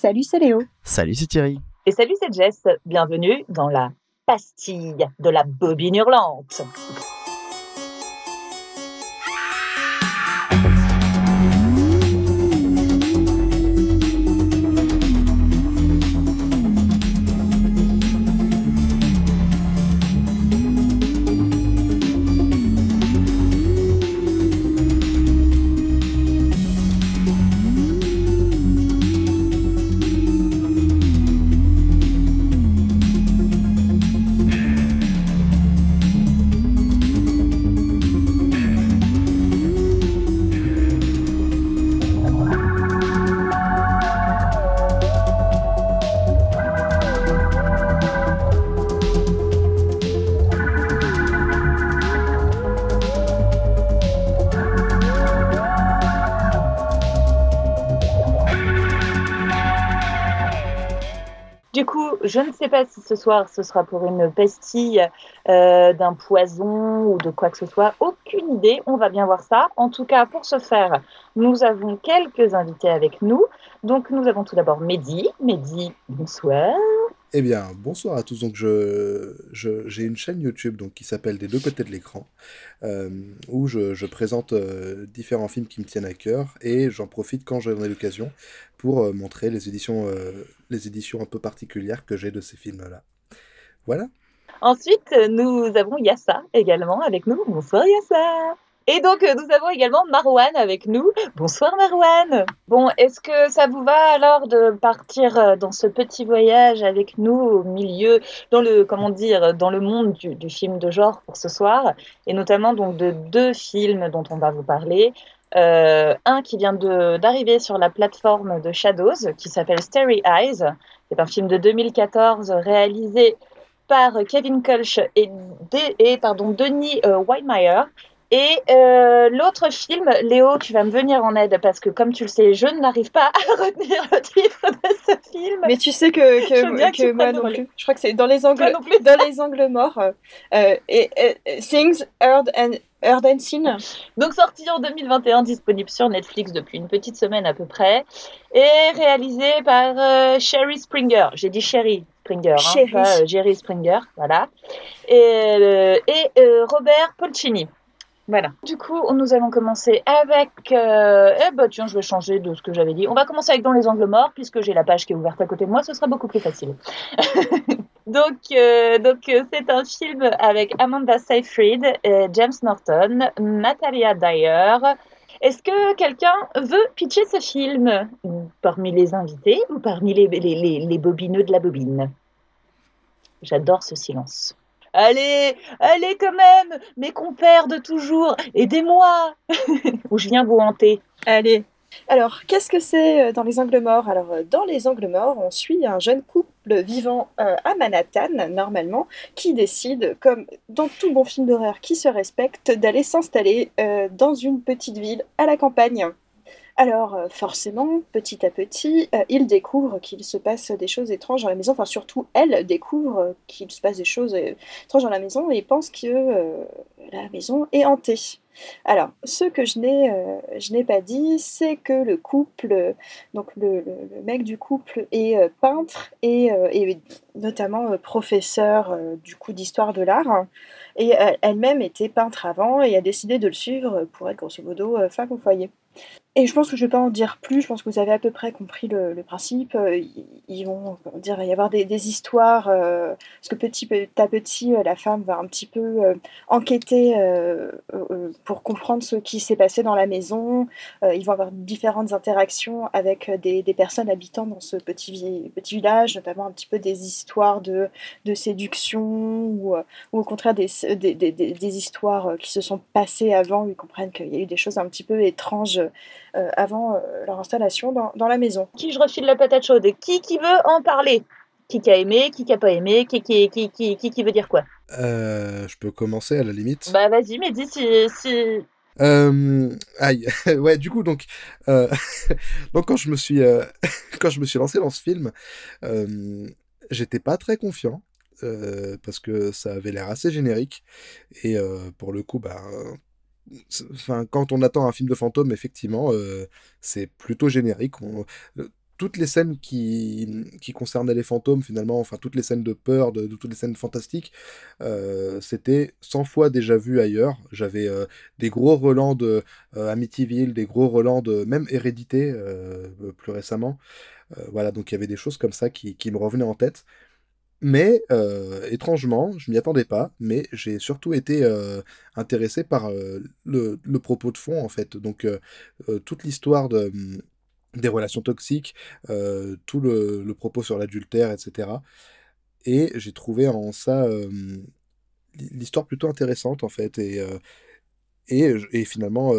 Salut, c'est Léo. Salut, c'est Thierry. Et salut, c'est Jess. Bienvenue dans la pastille de la bobine hurlante. Je ne sais pas ce soir ce sera pour une pastille euh, d'un poison ou de quoi que ce soit. Aucune idée, on va bien voir ça. En tout cas, pour ce faire, nous avons quelques invités avec nous. Donc nous avons tout d'abord Mehdi. Mehdi, bonsoir. Eh bien, bonsoir à tous. Donc, je, j'ai une chaîne YouTube donc, qui s'appelle Des deux côtés de l'écran, euh, où je, présente euh, différents films qui me tiennent à cœur et j'en profite quand j'en ai l'occasion pour montrer les éditions, les éditions un peu particulières que j'ai de ces films-là. Ensuite, nous avons Yassa également avec nous. Bonsoir Yassa. Et donc, euh, nous avons également Marwan avec nous. Bonsoir Marwan. Bon, est-ce que ça vous va alors de partir euh, dans ce petit voyage avec nous au milieu, dans le, comment dire, dans le monde du, film de genre pour ce soir, et notamment donc de deux films dont on va vous parler. Euh, un qui vient d'arriver sur la plateforme de Shadows, qui s'appelle Starry Eyes. C'est un film de 2014 réalisé par Kevin Kulch et, et pardon, Denis euh, et euh, l'autre film, Léo, tu vas me venir en aide parce que, comme tu le sais, je n'arrive pas à retenir le titre de ce film. Mais tu sais que, que, que, moi non plus. Je crois que c'est dans les angles, dans les angles morts. Euh, et, Things Heard and Heard and Seen. Donc sorti en 2021, disponible sur Netflix depuis une petite semaine à peu près, et réalisé par euh, Sherry Springer. J'ai dit Sherry Springer, hein, pas euh, Jerry Springer, voilà. Et, euh, et Robert Polcini. Voilà. Du coup, nous allons commencer avec. Euh... Eh bah tiens, je vais changer de ce que j'avais dit. On va commencer avec Dans les angles morts, puisque j'ai la page qui est ouverte à côté de moi, ce sera beaucoup plus facile. donc, euh, donc euh, c'est un film avec Amanda Seyfried, James Norton, Natalia Dyer. Est-ce que quelqu'un veut pitcher ce film? Parmi les invités ou parmi les, les, les bobineux de la bobine? J'adore ce silence. Allez, allez quand même, mes compères de toujours, aidez-moi Ou je viens vous hanter. Allez. Alors, qu'est-ce que c'est euh, dans les angles morts? Alors, euh, dans les angles morts, on suit un jeune couple vivant euh, à Manhattan, normalement, qui décide, comme dans tout bon film d'horreur qui se respecte, d'aller s'installer dans une petite ville à la campagne. Alors, euh, forcément, petit à petit, euh, il découvre qu'il se passe des choses étranges dans la maison. Enfin, surtout, elle découvre qu'il se passe des choses étranges dans la maison et pense que euh, la maison est hantée. Alors, ce que je n'ai, pas dit, c'est que le couple, donc le, mec du couple est peintre et, notamment professeur du coup d'histoire de l'art. Et elle-même était peintre avant et a décidé de le suivre pour être grosso modo femme au foyer. Et je pense que je ne vais pas en dire plus, je pense que vous avez à peu près compris le, principe. Euh, ils vont, dire, il va y avoir des, histoires, euh, parce que petit à petit, euh, la femme va un petit peu enquêter pour comprendre ce qui s'est passé dans la maison. ils vont avoir différentes interactions avec des, personnes habitant dans ce petit, village, notamment un petit peu des histoires de, séduction ou, au contraire des, histoires qui se sont passées avant, où ils comprennent qu'il y a eu des choses un petit peu étranges euh, avant euh, leur installation dans, la maison. Qui je refile la patate chaude? Qui qui veut en parler? Qui qui a aimé Qui qui a pas aimé Qui qui, qui, qui, qui, veut dire quoi? Euh, Je peux commencer à la limite. Bah vas-y, mais dis si... si... aïe, ouais, du coup, donc, donc quand je me suis, quand je me suis lancé dans ce film, j'étais pas très confiant parce que ça avait l'air assez générique. Et pour le coup, bah, enfin, quand on attend un film de fantôme, effectivement, euh, c'est plutôt générique. Euh, toutes les scènes qui, qui concernaient les fantômes, finalement, enfin toutes les scènes de peur, de, toutes les scènes fantastiques, euh, c'était 100 fois déjà vu ailleurs. J'avais des gros relents de Amityville, des gros relents de même Hérédité, plus récemment. voilà, donc il y avait des choses comme ça qui, qui me revenaient en tête. Mais étrangement, je m'y attendais pas, mais j'ai surtout été intéressé par le, le, propos de fond en fait. Donc toute l'histoire de des relations toxiques, euh, tout le, propos sur l'adultère, etc. Et j'ai trouvé en ça euh, l'histoire plutôt intéressante, en fait. Et, euh, et, finalement,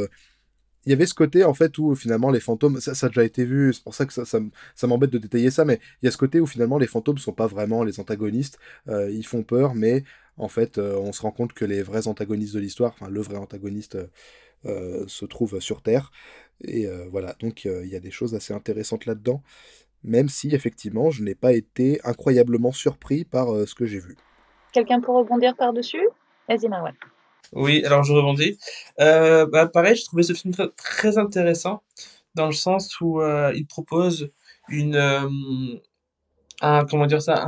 il y avait ce côté, en fait, où finalement les fantômes, ça, a déjà été vu, c'est pour ça que ça, ça, m'embête de détailler ça, mais il y a ce côté où finalement les fantômes sont pas vraiment les antagonistes, ils font peur, mais en fait, on se rend compte que les vrais antagonistes de l'histoire, enfin le vrai antagoniste, se trouve sur Terre. Et euh, voilà, donc euh, il y a des choses assez intéressantes là-dedans, même si effectivement je n'ai pas été incroyablement surpris par euh, ce que j'ai vu. Quelqu'un pour rebondir par-dessus? Vas-y Marwan. Oui, alors je rebondis. bah, pareil, je trouvais ce film très, intéressant dans le sens où il propose une, un, comment dire ça,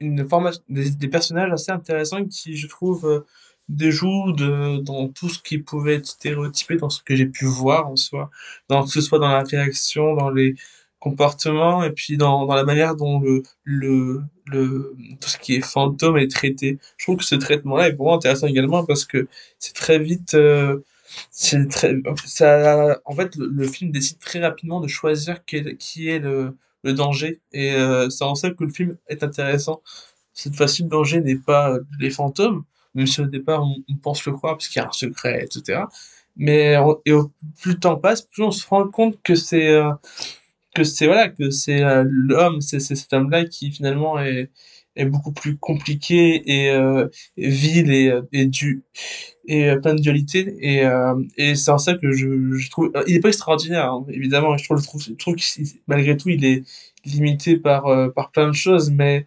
une formation, des, personnages assez intéressants qui, je trouve, déjoue de, dans tout ce qui pouvait être stéréotypé dans ce que j'ai pu voir en soi, que ce soit dans la réaction, dans les comportements, et puis dans, dans la manière dont le, le, le, tout ce qui est fantôme est traité. Je trouve que ce traitement-là est vraiment intéressant également parce que c'est très vite, euh, très, ça, en fait, le, film décide très rapidement de choisir quel, qui est le, le danger, et euh, c'est en ça que le film est intéressant. Cette fois-ci, le danger n'est pas les fantômes, même si au départ on, pense le croire parce qu'il y a un secret, etc. Mais et au, plus le temps passe, plus on se rend compte que c'est euh, que c'est voilà que c'est euh, l'homme, c'est cet homme-là qui finalement est est beaucoup plus compliqué et, euh, vil et, et du et plein de dualité. Et, et c'est en ça que je, je trouve il est pas extraordinaire hein, évidemment je trouve, je trouve, je trouve malgré tout il est limité par par plein de choses mais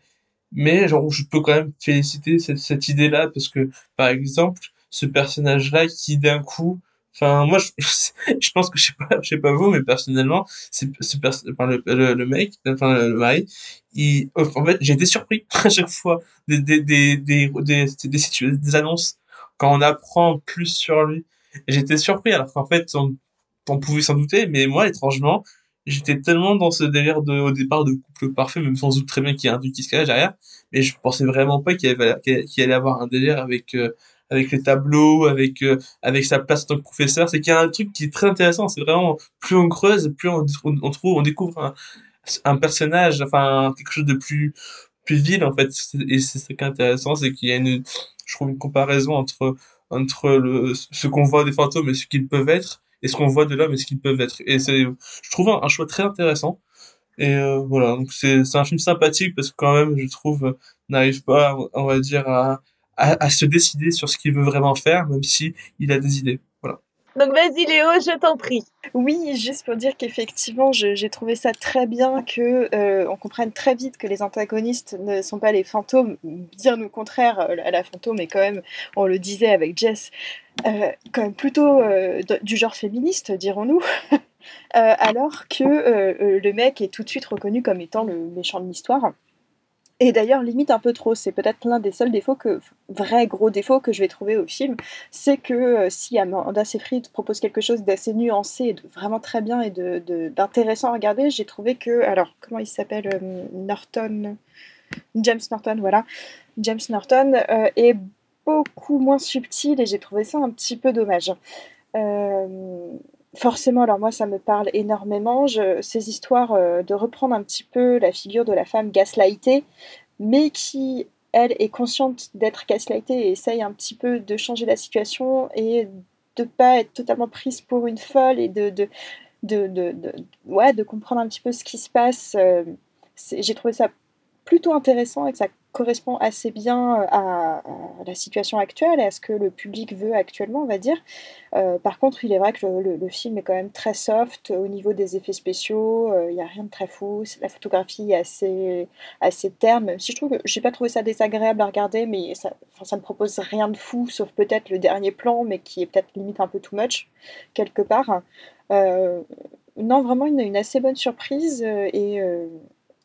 mais genre je peux quand même féliciter cette, cette idée là parce que par exemple ce personnage là qui d'un coup enfin moi je, je pense que je sais pas je sais pas vous mais personnellement c'est enfin, le, le, mec enfin le, mari il en fait j'ai été surpris à chaque fois des des des des des, des, des annonces quand on apprend plus sur lui. J'étais surpris alors qu'en fait on, pouvait s'en douter mais moi étrangement j'étais tellement dans ce délire de, au départ de couple parfait, même sans doute très bien qu'il y a un truc qui se cache derrière, mais je pensais vraiment pas qu'il allait, qu'il allait avoir un délire avec, euh, avec les tableaux, avec, euh, avec sa place en tant que professeur. C'est qu'il y a un truc qui est très intéressant. C'est vraiment, plus on creuse, plus on, trouve, on découvre un, un, personnage, enfin, quelque chose de plus, plus vil, en fait. Et c'est ce qui est intéressant, c'est qu'il y a une, je trouve, une comparaison entre, entre le, ce qu'on voit des fantômes et ce qu'ils peuvent être et ce qu'on voit de l'homme et ce qu'ils peuvent être. Et c'est, je trouve un, choix très intéressant. Et euh, voilà, donc c'est, c'est un film sympathique parce que quand même, je trouve, n'arrive pas, on va dire, à, à, à se décider sur ce qu'il veut vraiment faire, même si il a des idées. Voilà. Donc vas-y Léo, je t'en prie. Oui, juste pour dire qu'effectivement, j'ai trouvé ça très bien que euh, on comprenne très vite que les antagonistes ne sont pas les fantômes, bien au contraire, euh, la fantôme est quand même, on le disait avec Jess, euh, quand même plutôt du genre féministe, dirons-nous. alors que le mec est tout de suite reconnu comme étant le méchant de l'histoire. Et d'ailleurs, limite un peu trop, c'est peut-être l'un des seuls défauts que, vrai gros défaut que je vais trouver au film, c'est que euh, si Amanda Seyfried propose quelque chose d'assez nuancé, et de, vraiment très bien et d'intéressant de, à regarder, j'ai trouvé que, alors, comment il s'appelle euh, Norton, James Norton, voilà, James Norton euh, est beaucoup moins subtil et j'ai trouvé ça un petit peu dommage forcément, alors moi, ça me parle énormément. ces histoires euh, de reprendre un petit peu la figure de la femme gaslightée, mais qui, elle, est consciente d'être gaslightée et essaye un petit peu de changer la situation et de pas être totalement prise pour une folle et de, de, de, ouais, de comprendre un petit peu ce qui se passe. Euh, j'ai trouvé ça plutôt intéressant et que ça correspond assez bien euh, à, la situation actuelle et à ce que le public veut actuellement, on va dire. Euh, par contre, il est vrai que le, film est quand même très soft au niveau des effets spéciaux, euh, il n'y a rien de très fou, la photographie est assez, assez terne, si je trouve que j'ai pas trouvé ça désagréable à regarder, mais ça, ça ne propose rien de fou, sauf peut-être le dernier plan, mais qui est peut-être limite un peu too much, quelque part non, vraiment une, assez bonne surprise et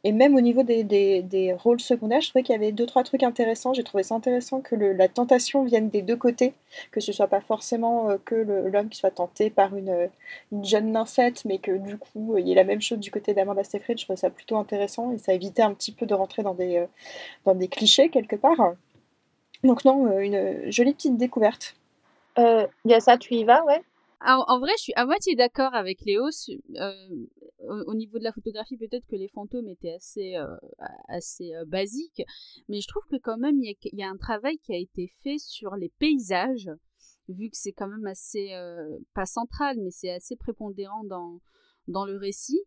et même au niveau des, des, rôles secondaires, je trouvais qu'il y avait deux, trois trucs intéressants. J'ai trouvé ça intéressant que le, la tentation vienne des deux côtés, que ce soit pas forcément euh, que l'homme qui soit tenté par une, une jeune nymphette, mais que du coup, il y ait la même chose du côté d'Amanda Seyfried. Je trouvais ça plutôt intéressant et ça évitait un petit peu de rentrer dans des, euh, dans des clichés quelque part. Donc non, euh, une jolie petite découverte. Il y a ça, tu y vas, ouais? En vrai, je suis à moitié d'accord avec Léo. Euh, au, niveau de la photographie, peut-être que les fantômes étaient assez, euh, assez euh, basiques, mais je trouve que quand même, il y, a un travail qui a été fait sur les paysages, vu que c'est quand même assez, pas central, mais c'est assez prépondérant dans, dans le récit.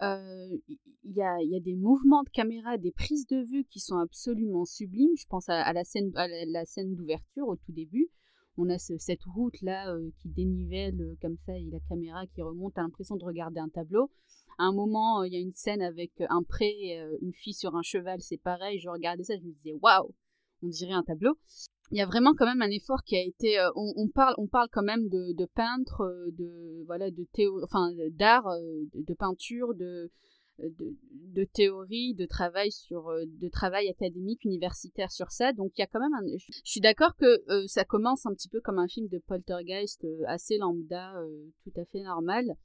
Il y, a, y, a, des mouvements de caméra, des prises de vue qui sont absolument sublimes. Je pense à, la scène, à la scène d'ouverture au tout début on a cette route là euh, qui dénivelle euh, comme ça et la caméra qui remonte, à l'impression de regarder un tableau. À un moment, euh, il y a une scène avec un pré, une fille sur un cheval, c'est pareil, je regardais ça, je me disais waouh, on dirait un tableau. Il y a vraiment quand même un effort qui a été. on, parle, on parle quand même de, peintres, de voilà, de enfin d'art, de peinture, de de, théorie, de travail sur, euh, de travail académique, universitaire sur ça. Donc il y a quand même un... Je suis d'accord que euh, ça commence un petit peu comme un film de poltergeist euh, assez lambda, tout à fait normal.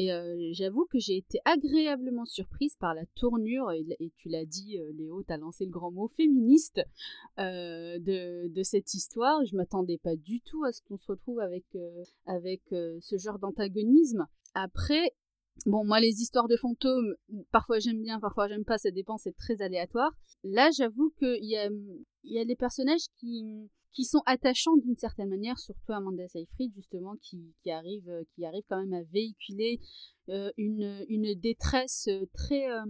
Et j'avoue que j'ai été agréablement surprise par la tournure, et, tu l'as dit Léo, tu as lancé le grand mot féministe de, de, cette histoire. Je m'attendais pas du tout à ce qu'on se retrouve avec, avec ce genre d'antagonisme. Après, Bon, moi, les histoires de fantômes, parfois j'aime bien, parfois j'aime pas, ça dépend, c'est très aléatoire. Là, j'avoue qu'il y a, y a des personnages qui, sont attachants d'une certaine manière, surtout Amanda Seyfried, justement, qui, arrive, qui arrive quand même à véhiculer euh, une, détresse très. Euh,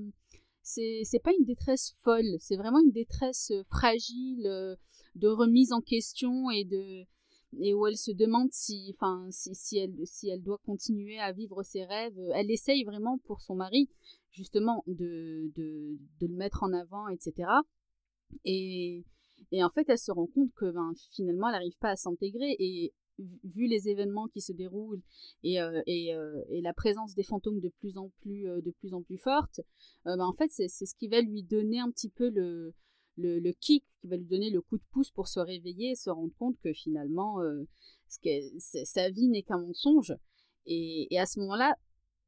c'est pas une détresse folle, c'est vraiment une détresse fragile, euh, de remise en question et de et où elle se demande si, enfin, si, si, elle, si elle doit continuer à vivre ses rêves. Elle essaye vraiment pour son mari, justement, de, de, de le mettre en avant, etc. Et, et en fait, elle se rend compte que ben, finalement, elle n'arrive pas à s'intégrer. Et vu les événements qui se déroulent et, euh, et, euh, et, la présence des fantômes de plus en plus, euh, de plus, en plus forte, ben, en fait, c'est ce qui va lui donner un petit peu le, le, kick qui va lui donner le coup de pouce pour se réveiller et se rendre compte que finalement, euh, sa vie n'est qu'un mensonge. Et, à ce moment-là,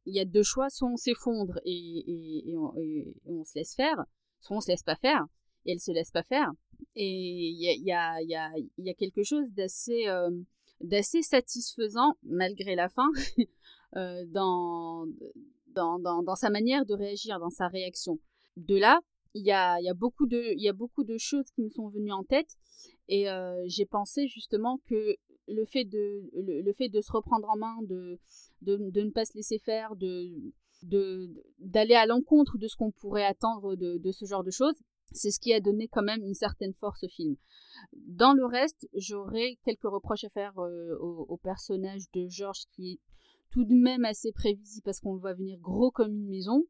il y a deux choix, soit on s'effondre et, on, se laisse faire, soit on se laisse pas faire, et elle se laisse pas faire. Et il y a, y, a, y a, quelque chose d'assez euh, d'assez satisfaisant, malgré la fin, euh, dans, dans, dans, dans, sa manière de réagir, dans sa réaction. De là, il y a, beaucoup de, choses qui me sont venues en tête et euh, j'ai pensé justement que le fait de, se reprendre en main, de, ne pas se laisser faire, d'aller à l'encontre de ce qu'on pourrait attendre de, ce genre de choses, c'est ce qui a donné quand même une certaine force au film. Dans le reste, j'aurais quelques reproches à faire euh, au, au, personnage de George qui est tout de même assez prévisible parce qu'on le voit venir gros comme une maison.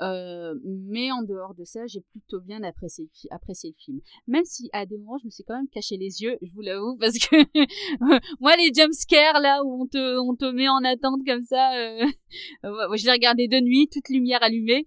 Euh, mais en dehors de ça, j'ai plutôt bien apprécié, apprécié le film. Même si à des moments, je me suis quand même caché les yeux, je vous l'avoue, parce que moi, les jumpscares là où on te, on te met en attente comme ça, euh... je l'ai regardé de nuit, toute lumière allumée.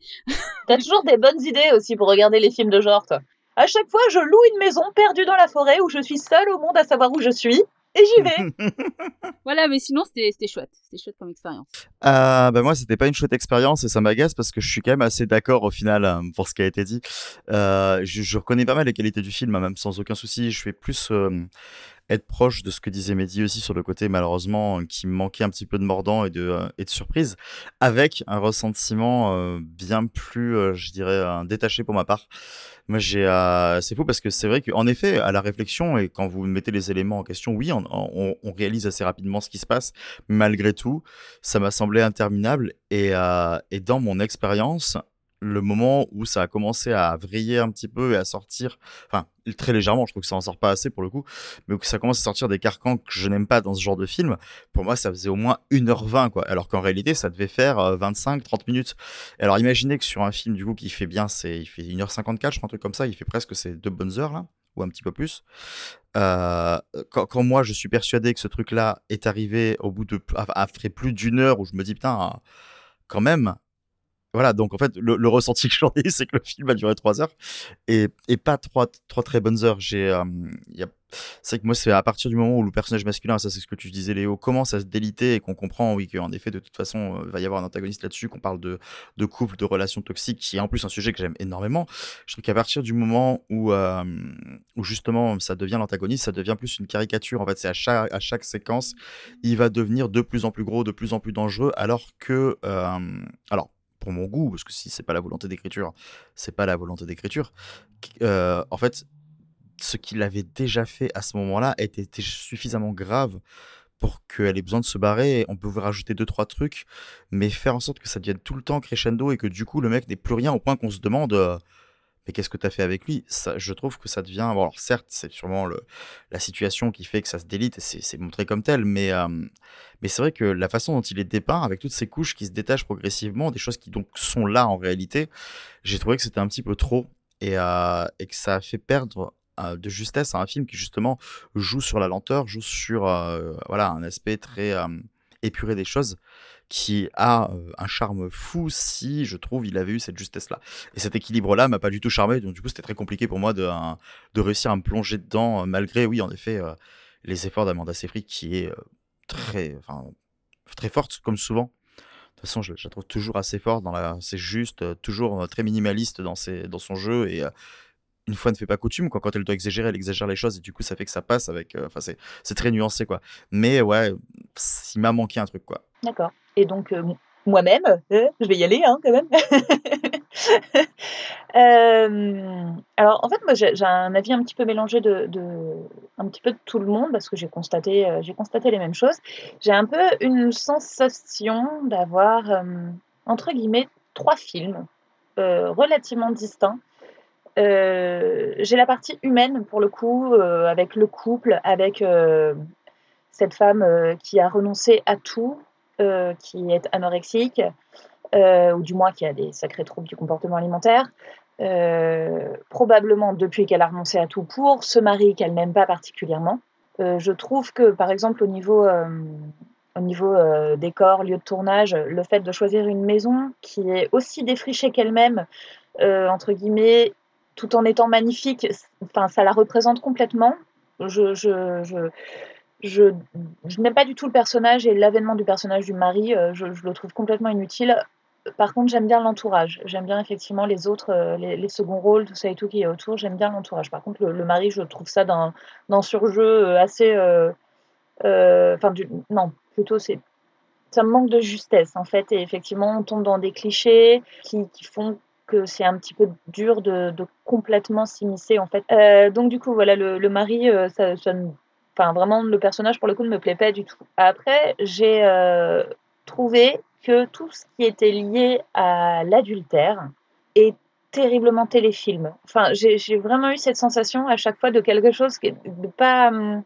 T'as toujours des bonnes idées aussi pour regarder les films de genre, toi. À chaque fois, je loue une maison perdue dans la forêt où je suis seule au monde à savoir où je suis et j'y vais. voilà, mais sinon c'était chouette, c'était chouette comme expérience. Euh, bah moi c'était pas une chouette expérience et ça m'agace parce que je suis quand même assez d'accord au final euh, pour ce qui a été dit. Euh, je, je, reconnais pas mal les qualités du film, hein, même sans aucun souci. Je fais plus euh, être proche de ce que disait Mehdi aussi sur le côté malheureusement qui manquait un petit peu de mordant et de, euh, et de surprise, avec un ressentiment euh, bien plus, euh, je dirais, détaché pour ma part. Moi, j'ai, c'est fou parce que c'est vrai qu'en effet, à la réflexion et quand vous mettez les éléments en question, oui, on, on, réalise assez rapidement ce qui se passe. Malgré tout, ça m'a semblé interminable et, et dans mon expérience, le moment où ça a commencé à vriller un petit peu et à sortir, enfin très légèrement, je trouve que ça en sort pas assez pour le coup, mais où ça commence à sortir des carcans que je n'aime pas dans ce genre de film, pour moi ça faisait au moins 1h20 quoi, alors qu'en réalité ça devait faire 25-30 euh, minutes. Alors imaginez que sur un film du coup qui fait bien, c'est il fait 1h54, je crois un truc comme ça, il fait presque ces deux bonnes heures là ou un petit peu plus. Euh, quand, moi je suis persuadé que ce truc là est arrivé au bout de après plus d'une heure où je me dis putain quand même, voilà, donc en fait, le, ressenti que j'en ai, c'est que le film a duré trois heures et, pas trois, très bonnes heures. J'ai, euh, c'est que moi, c'est à partir du moment où le personnage masculin, ça c'est ce que tu disais Léo, commence à se déliter et qu'on comprend, oui, qu'en effet, de toute façon, il va y avoir un antagoniste là-dessus, qu'on parle de, couple, de relations toxiques, qui est en plus un sujet que j'aime énormément. Je trouve qu'à partir du moment où, euh, justement ça devient l'antagoniste, ça devient plus une caricature. En fait, c'est à chaque, à chaque séquence, il va devenir de plus en plus gros, de plus en plus dangereux, alors que, euh, alors, mon goût, parce que si c'est pas la volonté d'écriture, c'est pas la volonté d'écriture. Euh, en fait, ce qu'il avait déjà fait à ce moment-là était, suffisamment grave pour qu'elle ait besoin de se barrer. On peut vous rajouter deux trois trucs, mais faire en sorte que ça devienne tout le temps crescendo et que du coup le mec n'ait plus rien au point qu'on se demande. Euh, mais qu'est-ce que tu as fait avec lui? Je trouve que ça devient. Alors certes, c'est sûrement la situation qui fait que ça se délite et c'est montré comme tel, mais, euh, mais c'est vrai que la façon dont il est dépeint, avec toutes ces couches qui se détachent progressivement, des choses qui donc sont là en réalité, j'ai trouvé que c'était un petit peu trop et, euh, que ça a fait perdre euh, de justesse à un film qui justement joue sur la lenteur, joue sur voilà un aspect très épuré des choses qui a un charme fou si, je trouve, il avait eu cette justesse-là. Et cet équilibre-là m'a pas du tout charmé, donc du coup, c'était très compliqué pour moi de, de réussir à me plonger dedans, malgré, oui, en effet, les efforts d'Amanda Seyfried qui est très, très forte, comme souvent. De toute façon, je, la trouve toujours assez forte, dans la, c'est juste, toujours très minimaliste dans, ses, dans son jeu, et une fois ne fait pas coutume quand elle doit exagérer elle exagère les choses et du coup ça fait que ça passe avec enfin c'est, très nuancé quoi mais ouais il m'a manqué un truc quoi d'accord et donc, euh, moi-même, euh, je vais y aller hein, quand même. Euh, alors, en fait, moi, j'ai un avis un petit peu mélangé de, un petit peu de tout le monde parce que j'ai constaté, j'ai constaté les mêmes choses. J'ai un peu une sensation d'avoir, entre guillemets, trois films relativement distincts. J'ai la partie humaine pour le coup, avec le couple, avec cette femme qui a renoncé à tout euh, qui est anorexique, euh, ou du moins qui a des sacrés troubles du comportement alimentaire, euh, probablement depuis qu'elle a renoncé à tout pour ce mari qu'elle n'aime pas particulièrement. je trouve que, par exemple, au niveau décor, lieu de tournage, le fait de choisir une maison qui est aussi défrichée qu'elle-même, entre guillemets, tout en étant magnifique, enfin, ça la représente complètement. Je, je, je, je, n'aime pas du tout le personnage et l'avènement du personnage du mari, euh, je, le trouve complètement inutile. Par contre, j'aime bien l'entourage. J'aime bien effectivement les autres, euh, les, seconds rôles, tout ça et tout qui est autour. J'aime bien l'entourage. Par contre, le, mari, je trouve ça d'un, surjeu euh, assez. Enfin, non, plutôt, c'est. Ça me manque de justesse en fait. Et effectivement, on tombe dans des clichés qui, font que c'est un petit peu dur de, complètement s'immiscer en fait. donc du coup voilà le, mari ça, ça, Enfin, vraiment, le personnage, pour le coup, ne me plaît pas du tout. Après, j'ai euh, trouvé que tout ce qui était lié à l'adultère est terriblement téléfilm. Enfin, j'ai vraiment eu cette sensation à chaque fois de quelque chose qui de pas. Hum,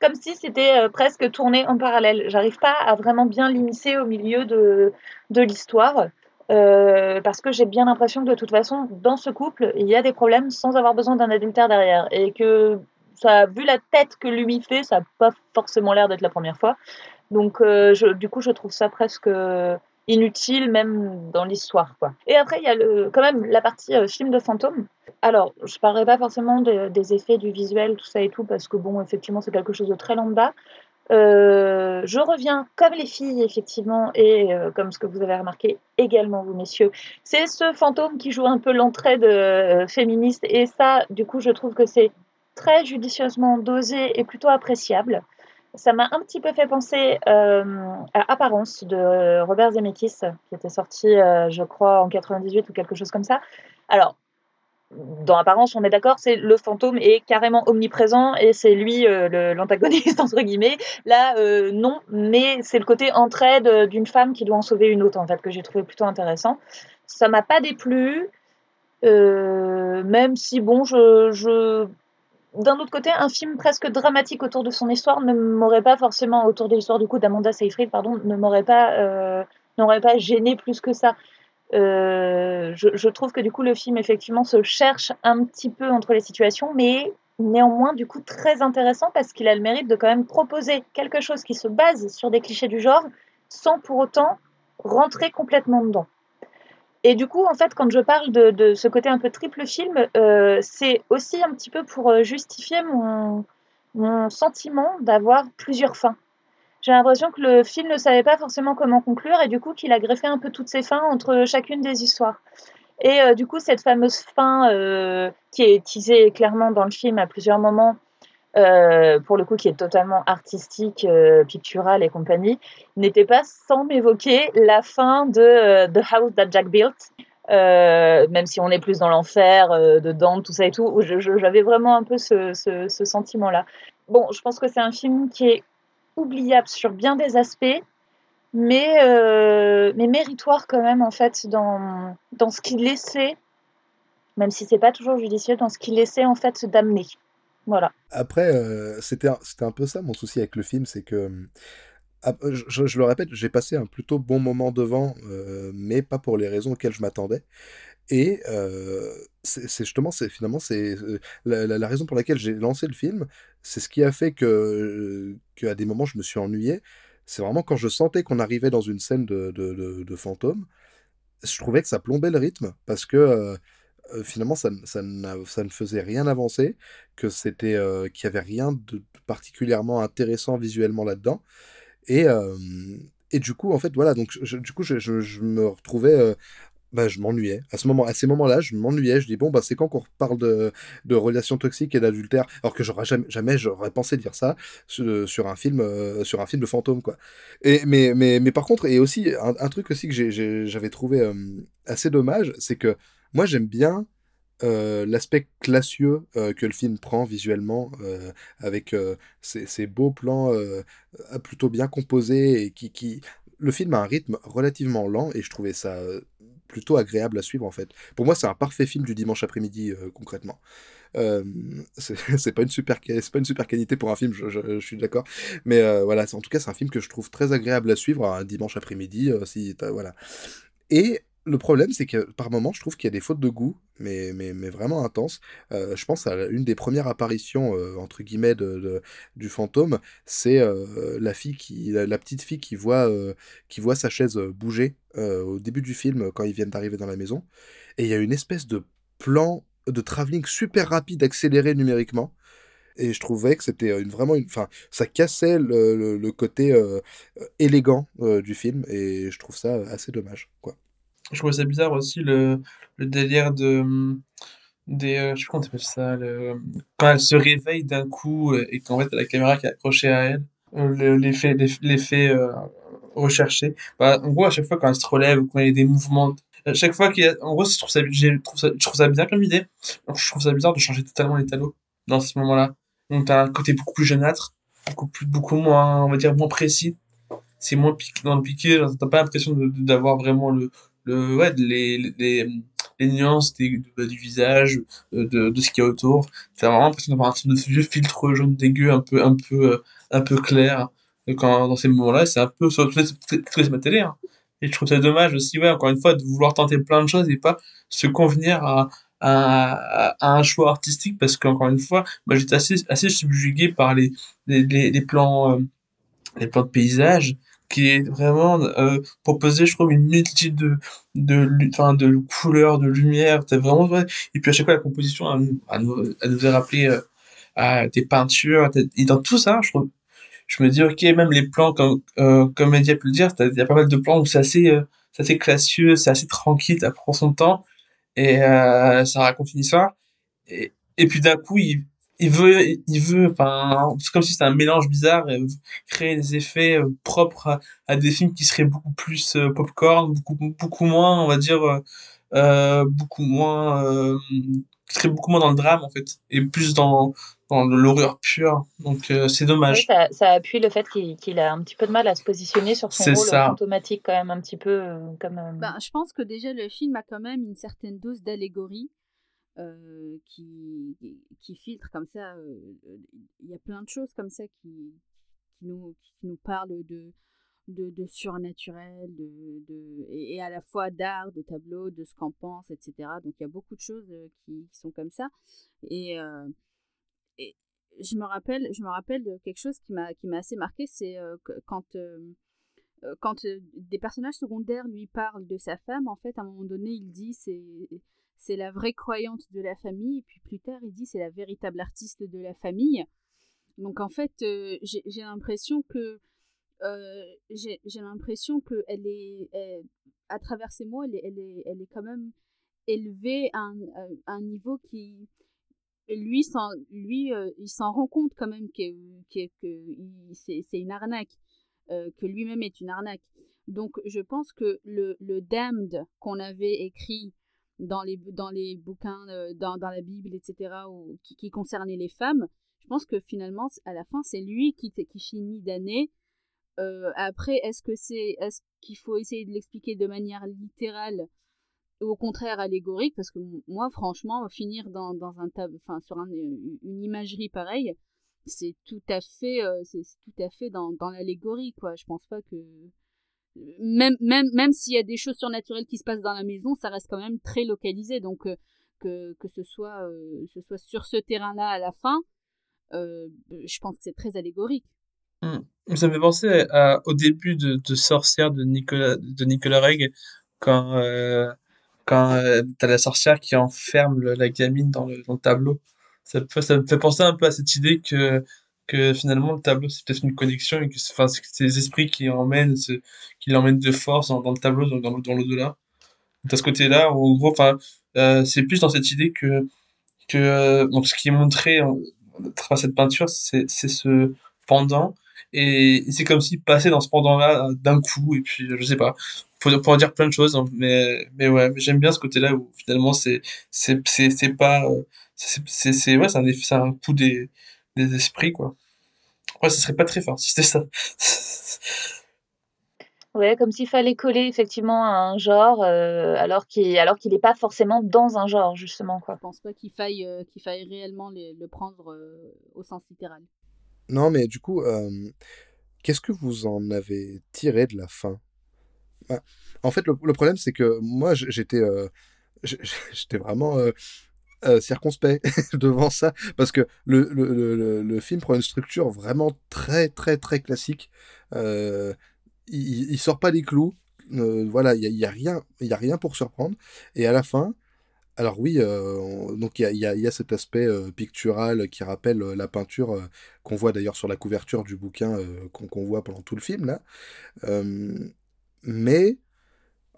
comme si c'était euh, presque tourné en parallèle. J'arrive pas à vraiment bien l'immiscer au milieu de, de l'histoire. Euh, parce que j'ai bien l'impression que de toute façon, dans ce couple, il y a des problèmes sans avoir besoin d'un adultère derrière. Et que ça, vu la tête que lui fait, ça n'a pas forcément l'air d'être la première fois. Donc, euh, du coup, je trouve ça presque inutile, même dans l'histoire. Et après, il y a le, quand même la partie euh, film de fantôme. Alors, je ne parlerai pas forcément des effets, du visuel, tout ça et tout, parce que, bon, effectivement, c'est quelque chose de très lambda. Euh, je reviens comme les filles, effectivement, et comme ce que vous avez remarqué également, vous messieurs, c'est ce fantôme qui joue un peu l'entraide féministe, et ça, du coup, je trouve que c'est très judicieusement dosé et plutôt appréciable. Ça m'a un petit peu fait penser euh, à Apparence de Robert Zemeckis, qui était sorti, euh, je crois, en 98 ou quelque chose comme ça. Alors, dans Apparence, on est d'accord, c'est le fantôme est carrément omniprésent et c'est lui euh, l'antagoniste, entre guillemets. Là, non, mais c'est le côté entraide d'une femme qui doit en sauver une autre, en fait, que j'ai trouvé plutôt intéressant. Ça m'a pas déplu, même si, bon, je, je d'un autre côté, un film presque dramatique autour de son histoire ne m'aurait pas forcément, autour de l'histoire du coup d'Amanda Seyfried, pardon, ne m'aurait pas, euh, n'aurait pas gêné plus que ça. Euh, je, trouve que du coup le film effectivement se cherche un petit peu entre les situations, mais néanmoins du coup très intéressant parce qu'il a le mérite de quand même proposer quelque chose qui se base sur des clichés du genre, sans pour autant rentrer complètement dedans. Et du coup, en fait, quand je parle de, ce côté un peu triple film, euh, c'est aussi un petit peu pour justifier mon, mon sentiment d'avoir plusieurs fins. J'ai l'impression que le film ne savait pas forcément comment conclure et du coup qu'il a greffé un peu toutes ses fins entre chacune des histoires. Et euh, du coup, cette fameuse fin euh, qui est teasée clairement dans le film à plusieurs moments, euh, pour le coup qui est totalement artistique, picturale et compagnie, n'était pas sans m'évoquer la fin de The House That Jack Built, même si on est plus dans l'enfer, de Dante, tout ça et tout, j'avais vraiment un peu ce, ce sentiment-là. Bon, je pense que c'est un film qui est oubliable sur bien des aspects, mais, euh, mais méritoire quand même en fait dans, dans ce qu'il laissait, même si c'est pas toujours judicieux, dans ce qu'il laissait en fait d'amener. Voilà. Après, euh, c'était un peu ça mon souci avec le film, c'est que ah, je, le répète, j'ai passé un plutôt bon moment devant, euh, mais pas pour les raisons auxquelles je m'attendais. Et c'est justement, c'est finalement, c'est la, raison pour laquelle j'ai lancé le film, c'est ce qui a fait que, qu'à des moments je me suis ennuyé. C'est vraiment quand je sentais qu'on arrivait dans une scène de, de, fantôme, je trouvais que ça plombait le rythme parce que finalement ça, ça, ça, ne faisait rien avancer, que c'était qu'il n'y avait rien de particulièrement intéressant visuellement là-dedans. Et, et du coup, en fait, voilà, donc du coup, je, je, me retrouvais bah, je m'ennuyais. À, ce moment, à ces moments-là, je m'ennuyais. Je dis, bon, bah, c'est quand qu'on parle de, de relations toxiques et d'adultère Alors que j'aurais jamais, jamais j'aurais pensé dire ça sur, un film, euh, sur un film de fantôme, quoi. Et, mais, mais, mais par contre, et aussi, un, truc aussi que j'avais trouvé euh, assez dommage, c'est que moi, j'aime bien euh, l'aspect classieux que le film prend visuellement, avec ces, ces, beaux plans plutôt bien composés et qui, qui, le film a un rythme relativement lent et je trouvais ça plutôt agréable à suivre en fait. Pour moi, c'est un parfait film du dimanche après-midi euh, concrètement. Euh, c'est pas une super pas une super qualité pour un film, je, suis d'accord. Mais euh, voilà, en tout cas, c'est un film que je trouve très agréable à suivre un dimanche après-midi. si voilà. Et le problème, c'est que par moments, je trouve qu'il y a des fautes de goût, mais, mais, mais vraiment intenses. Euh, je pense à une des premières apparitions, euh, entre guillemets, du fantôme. C'est euh, la, fille qui, la, petite fille qui voit, qui voit sa chaise bouger au début du film, quand ils viennent d'arriver dans la maison. Et il y a une espèce de plan de travelling super rapide, accéléré numériquement. Et je trouvais que c'était vraiment une. Enfin, ça cassait le, le côté élégant du film, et je trouve ça assez dommage, quoi je trouvais ça bizarre aussi le, le délire de des euh, je sais pas comment t'appelles ça quand elle se réveille d'un coup euh, et qu'en fait la caméra qui est accrochée à elle l'effet l'effet recherché en gros à chaque fois quand elle se relève ou quand il y a des mouvements à chaque fois qu'il y a en gros je trouve ça je trouve ça, je trouve ça bien comme idée. Je trouve ça bizarre de changer totalement les tableaux dans ce moment là donc t'as un côté beaucoup plus jaunâtre beaucoup plus beaucoup moins on va dire moins précis. C'est moins piqué dans le piqué t'as pas l'impression d'avoir vraiment le le ouais les, les, les nuances des, bah, du visage euh, de, de ce qu'il y a autour t'as vraiment l'impression d'avoir un de vieux filtre jaune dégueu un peu un peu euh, un peu clair quand dans ces moments là c'est un peu sur ma télé hein. et je trouve ça dommage aussi ouais encore une fois de vouloir tenter plein de choses et pas se convenir à à, à un choix artistique parce qu'encore une fois bah, j'étais assez assez subjugué par les les, les, plans euh, les plans de paysage qui est vraiment euh, proposer, je trouve, une multitude de, de, enfin, de couleurs, de lumière. vraiment, Et puis à chaque fois, la composition, elle, nous, elle nous a rappelé euh, à des peintures. Et dans tout ça, je trouve, je me dis, ok, même les plans, comme, euh, comme Eddie peut le dire, il y a pas mal de plans où c'est assez, euh, c'est assez classieux, c'est assez tranquille, ça prend son temps, et euh, ça raconte une histoire. Et, et puis d'un coup, il, il veut, il veut, enfin, c'est comme si c'était un mélange bizarre, et créer des effets euh, propres à, des films qui seraient beaucoup plus euh, popcorn, beaucoup, beaucoup moins, on va dire, euh, euh beaucoup moins, euh, qui seraient beaucoup moins dans le drame en fait, et plus dans, dans l'horreur pure. Donc c'est dommage. Oui, ça, ça, appuie le fait qu'il a un petit peu de mal à se positionner sur son rôle automatique quand même un petit peu comme. Ben, je pense que déjà le film a quand même une certaine dose d'allégorie euh, qui, qui filtre comme ça. Euh, il y a plein de choses comme ça qui, qui, nous, qui nous parlent de, de, de surnaturel, de, de, et, à la fois d'art, de tableau, de ce qu'on pense, etc. Donc il y a beaucoup de choses euh, qui, qui sont comme ça. Et, et, je me rappelle, je me rappelle de quelque chose qui m'a qui m'a assez marqué, c'est quand quand des personnages secondaires lui parlent de sa femme, en fait, à un moment donné, il dit c'est c'est la vraie croyante de la famille, et puis plus tard, il dit c'est la véritable artiste de la famille. Donc en fait, j'ai l'impression que j'ai l'impression que elle est, à travers ces mots, elle est, elle est, elle est quand même élevée à un, niveau qui lui, lui il s'en rend compte quand même que, c'est une arnaque. Euh, que lui-même est une arnaque. Donc je pense que le, le damned qu'on avait écrit dans les, dans les bouquins, euh, dans, dans, la Bible, etc., ou, qui, qui concernait les femmes, je pense que finalement, à la fin, c'est lui qui, qui finit d'année. Euh, après, est-ce que c'est, est-ce qu'il faut essayer de l'expliquer de manière littérale ou au contraire allégorique? Parce que moi, franchement, finir dans, dans un tab, enfin, sur un, une imagerie pareille, c'est tout à fait euh, c'est tout à fait dans, dans l'allégorie quoi je pense pas que même même même s'il y a des choses surnaturelles qui se passent dans la maison ça reste quand même très localisé. Donc euh, que, que ce soit euh, ce soit sur ce terrain là à la fin je pense que c'est très allégorique. Mmh. ça me fait penser au début de, de Sorcière de Nicolas de Nicolas Reg quand quand t'as la sorcière qui enferme la gamine dans le, dans le tableau. Ça, ça me fait penser un peu à cette idée que, que finalement le tableau c'est peut-être une connexion et que c'est enfin, les esprits qui emmènent, qui l'emmènent de force dans, le tableau, dans, dans, l'au-delà. De ce côté-là, en gros, enfin, euh, c'est plus dans cette idée que, que euh, donc ce qui est montré à travers cette peinture, c'est ce pendant et c'est comme s'il passait dans ce pendant-là d'un coup et puis je sais pas faut pouvoir dire plein de choses hein, mais mais ouais j'aime bien ce côté-là où finalement c'est c'est c'est pas euh, c'est ouais, c'est un, un coup des, des esprits quoi. Ouais, ce serait pas très fort si c'était ça. Ouais, comme s'il fallait coller effectivement à un genre, euh, alors qu'il alors qu'il n'est pas forcément dans un genre justement quoi. Je pense pas qu'il faille euh, qu'il faille réellement le prendre euh, au sens littéral. Non, mais du coup, qu'est-ce que vous en avez tiré de la fin? Bah, En fait, le, le problème, c'est que moi, j'étais j'étais vraiment euh, circonspect devant ça parce que le, le, le, film prend une structure vraiment très très très classique. Euh, il, sort pas les clous. Euh, voilà, il y a, rien, il y a rien pour surprendre. Et à la fin, alors oui, donc il y y, y a, cet aspect pictural qui rappelle la peinture qu'on voit d'ailleurs sur la couverture du bouquin qu'on voit pendant tout le film là. mais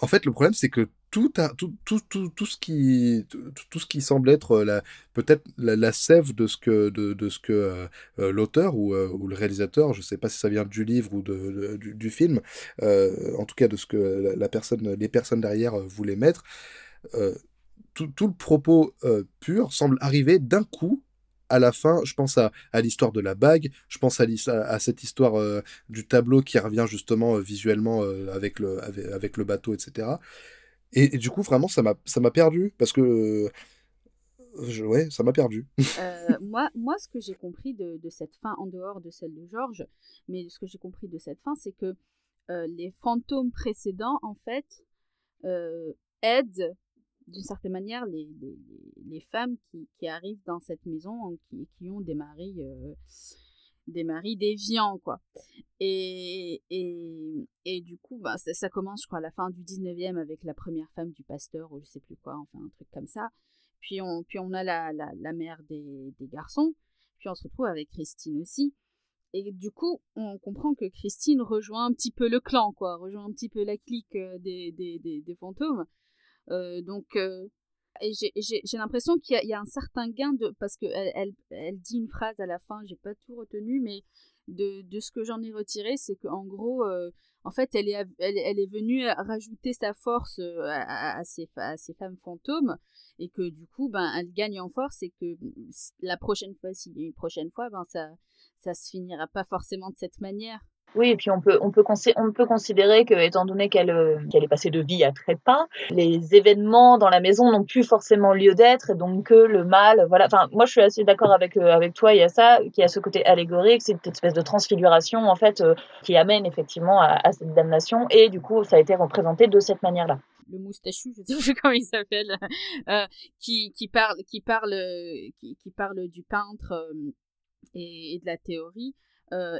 en fait, le problème c'est que tout, tout, tout, tout, tout, ce qui, tout, ce qui semble être euh, peut-être la, sève de ce que, de, de que euh, euh, l'auteur ou, le réalisateur, je ne sais pas si ça vient du livre ou de, du, film, en tout cas de ce que la, personne, les personnes derrière voulaient mettre, tout, le propos pur semble arriver d'un coup à la fin, je pense à, l'histoire de la bague, je pense à, à, cette histoire du tableau qui revient justement visuellement avec, le, avec, le bateau, etc. Et, du coup, vraiment, ça m'a perdu parce que. Je, ouais, ça m'a perdu. euh, moi, moi, ce que j'ai compris de, cette fin, en dehors de celle de Georges, mais ce que j'ai compris de cette fin, c'est que euh, les fantômes précédents, en fait, euh, aident d'une certaine manière les, les, les femmes qui, qui, arrivent dans cette maison, qui, qui ont des maris euh, des maris déviants, quoi. Et, et, et du coup, bah, ça, ça, commence, je crois, à la fin du 19e avec la première femme du pasteur, ou je sais plus quoi, enfin, un truc comme ça. Puis on, puis on a la, la, la mère des, des garçons, puis on se retrouve avec Christine aussi. Et du coup, on comprend que Christine rejoint un petit peu le clan, quoi, rejoint un petit peu la clique euh, des, des, des, fantômes. Euh, donc, euh, j'ai l'impression qu'il y, a un certain gain de parce que elle, elle, dit une phrase à la fin, j'ai pas tout retenu, mais de, de ce que j'en ai retiré, c'est qu'en gros, euh, en fait, elle est, elle, est venue rajouter sa force euh, à, à, ces, à ces femmes fantômes et que du coup, ben, elle gagne en force et que la prochaine fois, s'il y a une prochaine fois, ben, ça, ça se finira pas forcément de cette manière. Oui, et puis on peut, on peut, on peut considérer que, étant donné qu'elle euh, est passée de vie à trépas, les événements dans la maison n'ont plus forcément lieu d'être, et donc que le mal, voilà. Enfin, moi, je suis assez d'accord avec euh, avec toi. Il y a ça, qui a ce côté allégorique, cette espèce de transfiguration en fait, euh, qui amène effectivement à, cette damnation, et du coup, ça a été représenté de cette manière-là. Le moustachu, je sais plus comment il s'appelle, qui qui parle, qui parle, qui, parle du peintre et de la théorie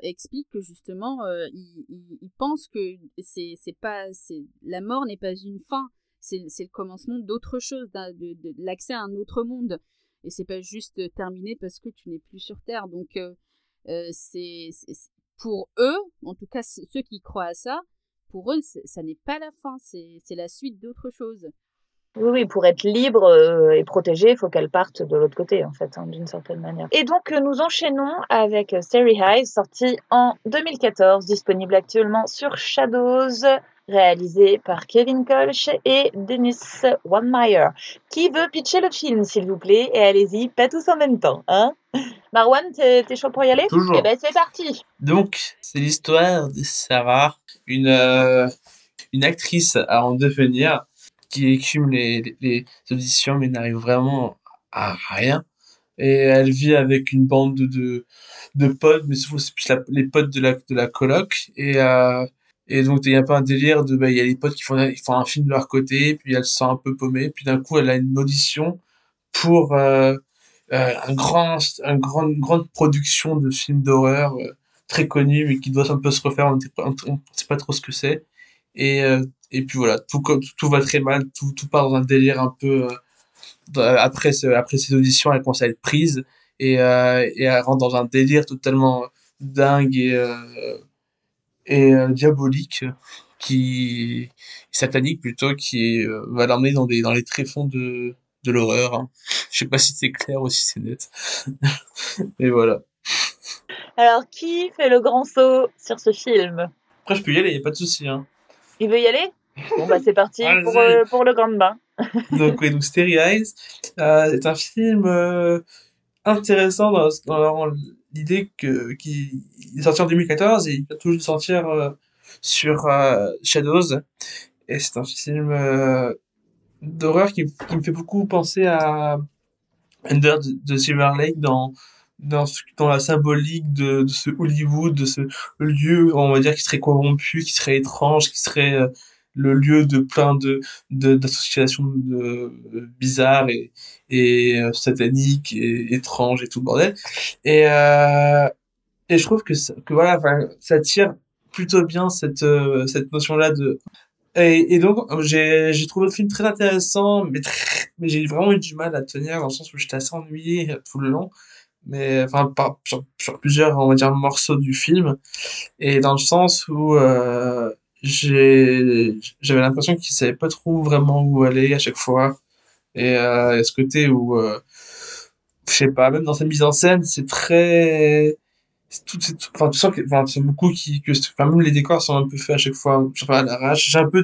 explique que justement, il, il, pense que c'est pas, la mort n'est pas une fin, c'est le commencement d'autre chose, de, de, l'accès à un autre monde. Et c'est pas juste terminé parce que tu n'es plus sur Terre. Donc, c'est pour eux, en tout cas ceux qui croient à ça, pour eux, ça n'est pas la fin, c'est la suite d'autre chose. Oui, oui, pour être libre euh, et protégée, il faut qu'elle parte de l'autre côté, en fait, hein, d'une certaine manière. Et donc, euh, nous enchaînons avec Starry Eyes, sorti en 2014, disponible actuellement sur Shadows, réalisé par Kevin Kolsch et Dennis Wanmeyer. Qui veut pitcher le film, s'il vous plaît? Et allez-y, pas tous en même temps, hein? Marwan, t'es chaud pour y aller? Toujours. Eh ben, c'est parti Donc, c'est l'histoire de Sarah, une, euh, une actrice à en devenir, écume les, auditions mais n'arrive vraiment à rien. Et elle vit avec une bande de, de, potes, mais souvent c'est plus les potes de la, de la coloc. Et, euh, et donc il y a un peu un délire de, bah, il y a les potes qui font, un film de leur côté, puis elle se sent un peu paumée, puis d'un coup elle a une audition pour euh, euh, un grand, un grand, une grande production de films d'horreur très connu, mais qui doit un peu se refaire, on ne sait pas trop ce que c'est. Et, et puis voilà, tout, tout va très mal, tout, tout part dans un délire un peu. Euh, après, ce, après ces auditions, elle commence à être prise et, euh, et elle rentre dans un délire totalement dingue et, euh, et diabolique qui satanique plutôt qui va l'emmener dans des dans les tréfonds de de l'horreur hein. je sais pas si c'est clair ou si c'est net et voilà alors qui fait le grand saut sur ce film? Après je peux y aller y a pas de souci hein. Il veut y aller? Bon, bah, c'est parti pour, euh, pour, le grand bain. donc, oui, donc Starry Eyes euh, est un film euh, intéressant dans, dans l'idée qu'il est sorti en 2014 et il vient toujours de sortir sur Shadows. Et c'est un film d'horreur qui, qui, me fait beaucoup penser à Under de Silver Lake dans dans, dans la symbolique de, de, ce Hollywood, de ce lieu, on va dire, qui serait corrompu, qui serait étrange, qui serait euh, le lieu de plein de d'associations de, bizarres et, et euh, sataniques et étranges et tout le bordel. Et, euh, et je trouve que, ça, que voilà, ça tire plutôt bien cette, euh, cette notion-là de... Et, et donc, j'ai trouvé le film très intéressant, mais, mais j'ai vraiment eu du mal à tenir, dans le sens où j'étais assez ennuyé tout le long mais enfin sur, plusieurs on va dire morceaux du film. Et dans le sens où euh, j'ai j'avais l'impression qu'il savait pas trop vraiment où aller à chaque fois. Et euh, ce côté où euh, je sais pas même dans sa mise en scène c'est très tout, enfin tu sens que enfin c'est beaucoup qui que enfin même les décors sont un peu faits à chaque fois. Pas à l'arrache. J'ai un peu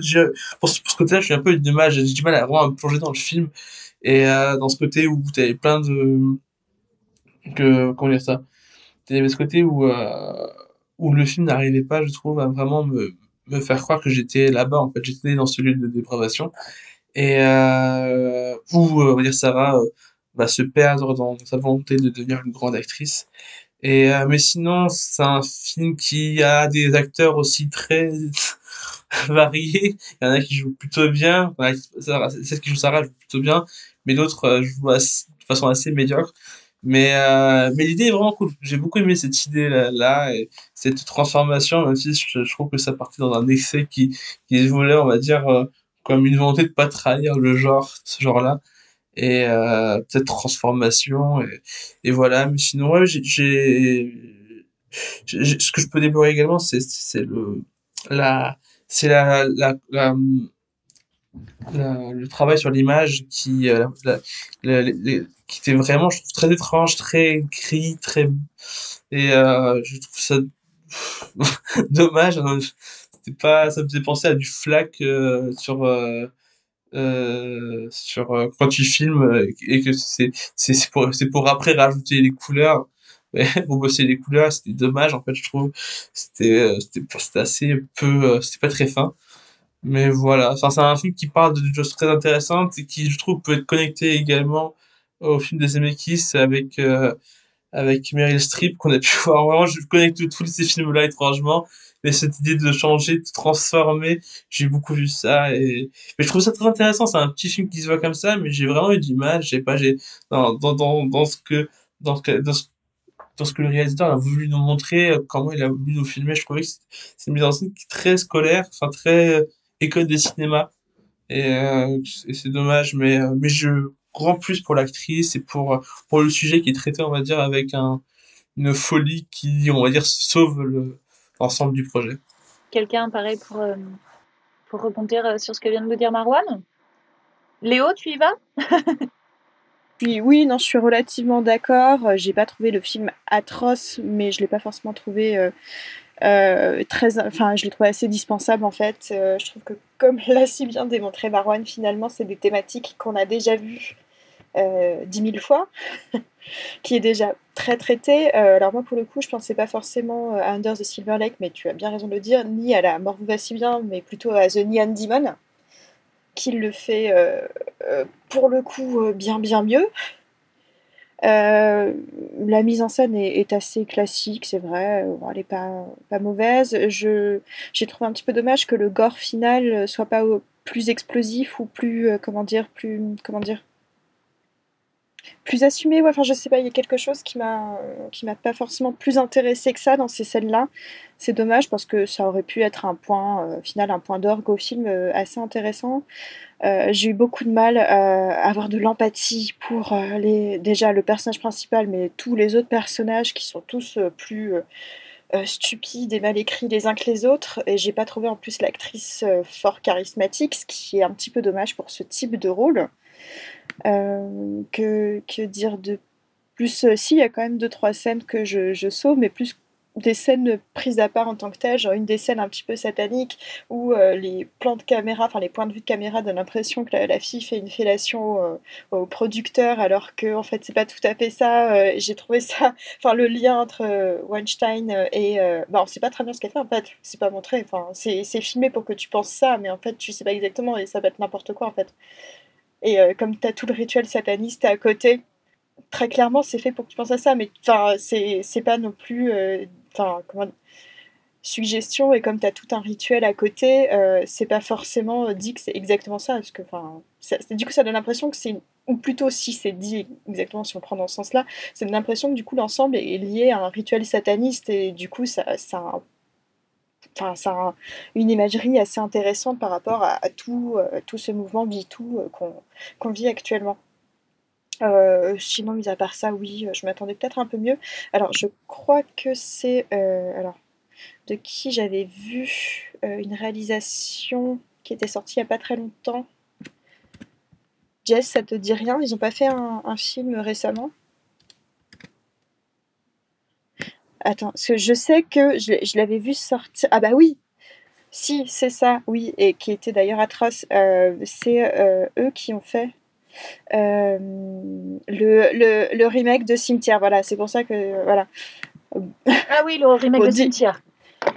pour ce, pour ce côté là je suis un peu du mal j'ai du mal à vraiment me plonger dans le film. Et euh, dans ce côté où tu avais plein de que comment dire ça il y avait ce côté où euh, où le film n'arrivait pas je trouve à vraiment me me faire croire que j'étais là-bas en fait. J'étais dans ce lieu de dépravation. Et euh, où euh, on va dire Sarah va se perdre dans sa volonté de devenir une grande actrice. Et mais sinon c'est un film qui a des acteurs aussi très variés. Il y en a qui jouent plutôt bien. Celle qui joue Sarah joue plutôt bien. Mais d'autres jouent de façon assez médiocre mais, euh, mais l'idée est vraiment cool. J'ai beaucoup aimé cette idée-là, et cette transformation, même si je, trouve que ça partait dans un excès qui, qui voulait, on va dire, euh, comme une volonté de pas trahir le genre, ce genre-là. Et euh, cette transformation, et, et voilà. Mais sinon, ouais, j'ai, ce que je peux déplorer également, c'est, c'est le, la, c'est la, la, la le travail sur l'image qui, euh, qui était vraiment, je trouve, très étrange, très gris, très. Et euh, je trouve ça dommage. Hein. Pas, ça me faisait penser à du flac euh, sur. Sur quand tu filmes et que c'est c'est pour pour après rajouter les couleurs pour bosser les couleurs c'était dommage en fait je trouve c'était c'était assez peu c'était pas très fin mais voilà, enfin, c'est un film qui parle de choses très intéressantes et qui, je trouve, peut être connecté également au film des Zemeckis avec, euh, avec Meryl Streep qu'on a pu voir. Vraiment, je connecte tous ces films-là étrangement. Mais cette idée de changer, de transformer, j'ai beaucoup vu ça et, mais je trouve ça très intéressant. C'est un petit film qui se voit comme ça, mais j'ai vraiment eu du mal. J'ai pas, j'ai, dans, dans, dans, dans ce que, dans ce que, dans ce dans ce que le réalisateur a voulu nous montrer, comment il a voulu nous filmer. Je trouvais que c'est une mise en scène très scolaire, enfin très école de cinéma. Et, c'est dommage, mais, mais je grand plus pour l'actrice et pour, pour le sujet qui est traité, on va dire, avec un, une folie qui, on va dire, sauve l'ensemble du projet. Quelqu'un, pareil, pour, euh, pour rebondir euh, sur ce que vient de nous dire Marwan? Léo, tu y vas? Oui, oui, non, je suis relativement d'accord. J'ai pas trouvé le film atroce, mais je l'ai pas forcément trouvé euh, très. Enfin, je l'ai trouvé assez dispensable en fait. je trouve que, comme l'a si bien démontré Marwan, finalement, c'est des thématiques qu'on a déjà vues dix mille fois. qui est déjà très traité. Euh, alors moi pour le coup je pensais pas forcément à Under the Silver Lake, mais tu as bien raison de le dire, ni à la mort vous va si bien, mais plutôt à The Neon Demon, qui le fait euh, euh, pour le coup bien bien mieux. La mise en scène est, assez classique, c'est vrai, elle n'est pas, pas mauvaise. j'ai trouvé un petit peu dommage que le gore final soit pas plus explosif ou plus, comment dire, plus, comment dire, plus assumé. Ouais, enfin, je sais pas, il y a quelque chose qui m'a m'a pas forcément plus intéressé que ça dans ces scènes-là. C'est dommage parce que ça aurait pu être un point euh, final, un point d'orgue au film euh, assez intéressant. Euh, j'ai eu beaucoup de mal à avoir de l'empathie pour les déjà le personnage principal, mais tous les autres personnages qui sont tous plus stupides et mal écrits les uns que les autres. Et j'ai pas trouvé en plus l'actrice fort charismatique, ce qui est un petit peu dommage pour ce type de rôle. Euh, que, dire de plus? Euh, Si, il y a quand même deux, trois scènes que je, je sauve, mais plus des scènes prises à part en tant que telles, genre une des scènes un petit peu sataniques où euh, les plans de caméra, enfin les points de vue de caméra donnent l'impression que la, fille fait une fellation au producteur alors que en fait c'est pas tout à fait ça. J'ai trouvé ça, enfin le lien entre Weinstein et, bon c'est pas très bien ce qu'elle fait en fait, c'est pas montré, enfin c'est filmé pour que tu penses ça, mais en fait tu sais pas exactement et ça peut être n'importe quoi en fait. Et euh, comme tu as tout le rituel sataniste à côté, très clairement, c'est fait pour que tu penses à ça. Mais c'est pas non plus. Euh, enfin, comment suggestion et comme tu as tout un rituel à côté, euh, c'est pas forcément dit que c'est exactement ça. Parce que, enfin, du coup, ça donne l'impression que c'est. Ou plutôt, si c'est dit exactement, si on prend dans ce sens-là, c'est l'impression que du coup, l'ensemble est lié à un rituel sataniste et du coup, ça, ça enfin, ça une imagerie assez intéressante par rapport à, tout, euh, tout ce mouvement MeToo euh, qu'on vit actuellement. Euh, mis à part ça, oui, je m'attendais peut-être un peu mieux. Alors, je crois que c'est. alors, de qui j'avais vu une réalisation qui était sortie il n'y a pas très longtemps. Jess, ça te dit rien? Ils n'ont pas fait un film récemment? Attends, parce que je sais que je, l'avais vu sortir. Ah bah oui, si, c'est ça, oui, et qui était d'ailleurs atroce. Euh, c'est euh, eux qui ont fait euh, le, le, remake de Cimetière. Voilà, c'est pour ça que. Voilà. Ah oui, le remake de Cimetière.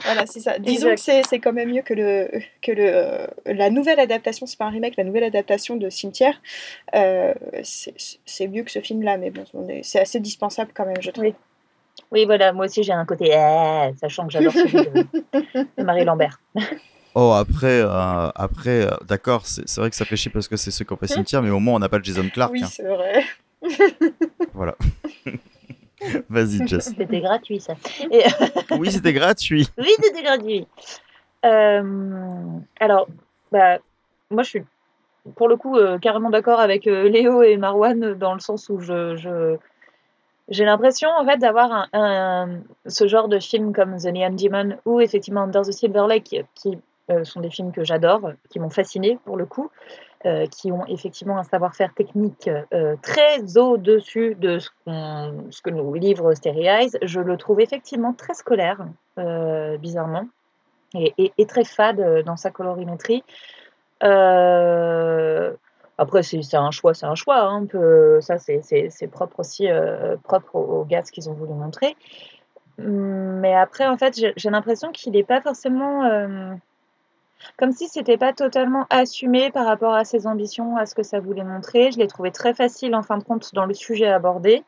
Voilà, c'est ça. Disons que c'est quand même mieux que, le, que le, la nouvelle adaptation, c'est pas un remake, la nouvelle adaptation de Cimetière. c'est mieux que ce film-là, mais bon, c'est assez dispensable quand même, je trouve. Oui, voilà, moi aussi j'ai un côté eh, sachant que j'adore celui de, Marie Lambert. Oh, après, euh, après euh, d'accord, c'est vrai que ça fait chier parce que c'est ce qu'on fait cimetière, mais au moins on n'a pas le Jason Clark. Oui, hein. c'est vrai. voilà. Vas-y, Jess. C'était gratuit, ça. oui, c'était gratuit. Oui, c'était gratuit. Euh, alors, bah, moi je suis pour le coup carrément d'accord avec Léo et Marwan dans le sens où je, je j'ai l'impression en fait d'avoir un, ce genre de film comme The Neon Demon ou effectivement Under the Silver Lake qui euh, sont des films que j'adore, qui m'ont fasciné pour le coup, euh, qui ont effectivement un savoir-faire technique euh, très au-dessus de ce, que nous livre Stereo Eyes. Je le trouve effectivement très scolaire, bizarrement, et, très fade dans sa colorimétrie. Après, c'est un choix, c'est un choix. Hein, ça, c'est propre aussi, euh, propre aux, gars qu'ils ont voulu montrer. Mais après, en fait, j'ai l'impression qu'il n'est pas forcément. Euh, comme si c'était pas totalement assumé par rapport à ses ambitions, à ce que ça voulait montrer. Je l'ai trouvé très facile, en fin de compte, dans le sujet abordé.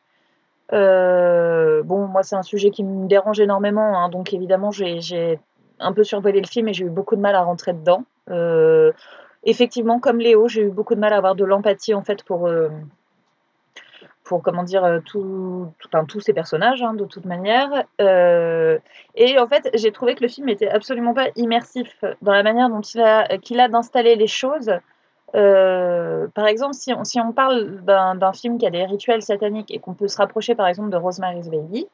Euh, bon, moi, c'est un sujet qui me dérange énormément, hein, donc évidemment, j'ai un peu survolé le film et j'ai eu beaucoup de mal à rentrer dedans effectivement, comme Léo, j'ai eu beaucoup de mal à avoir de l'empathie en fait pour, euh, pour comment dire tout, tout tous ces personnages hein, de toute manière. et en fait, j'ai trouvé que le film était absolument pas immersif dans la manière dont il a, qu'il a d'installer les choses. par exemple, si on, si on parle d'un film qui a des rituels sataniques et qu'on peut se rapprocher par exemple de Rosemary's Baby,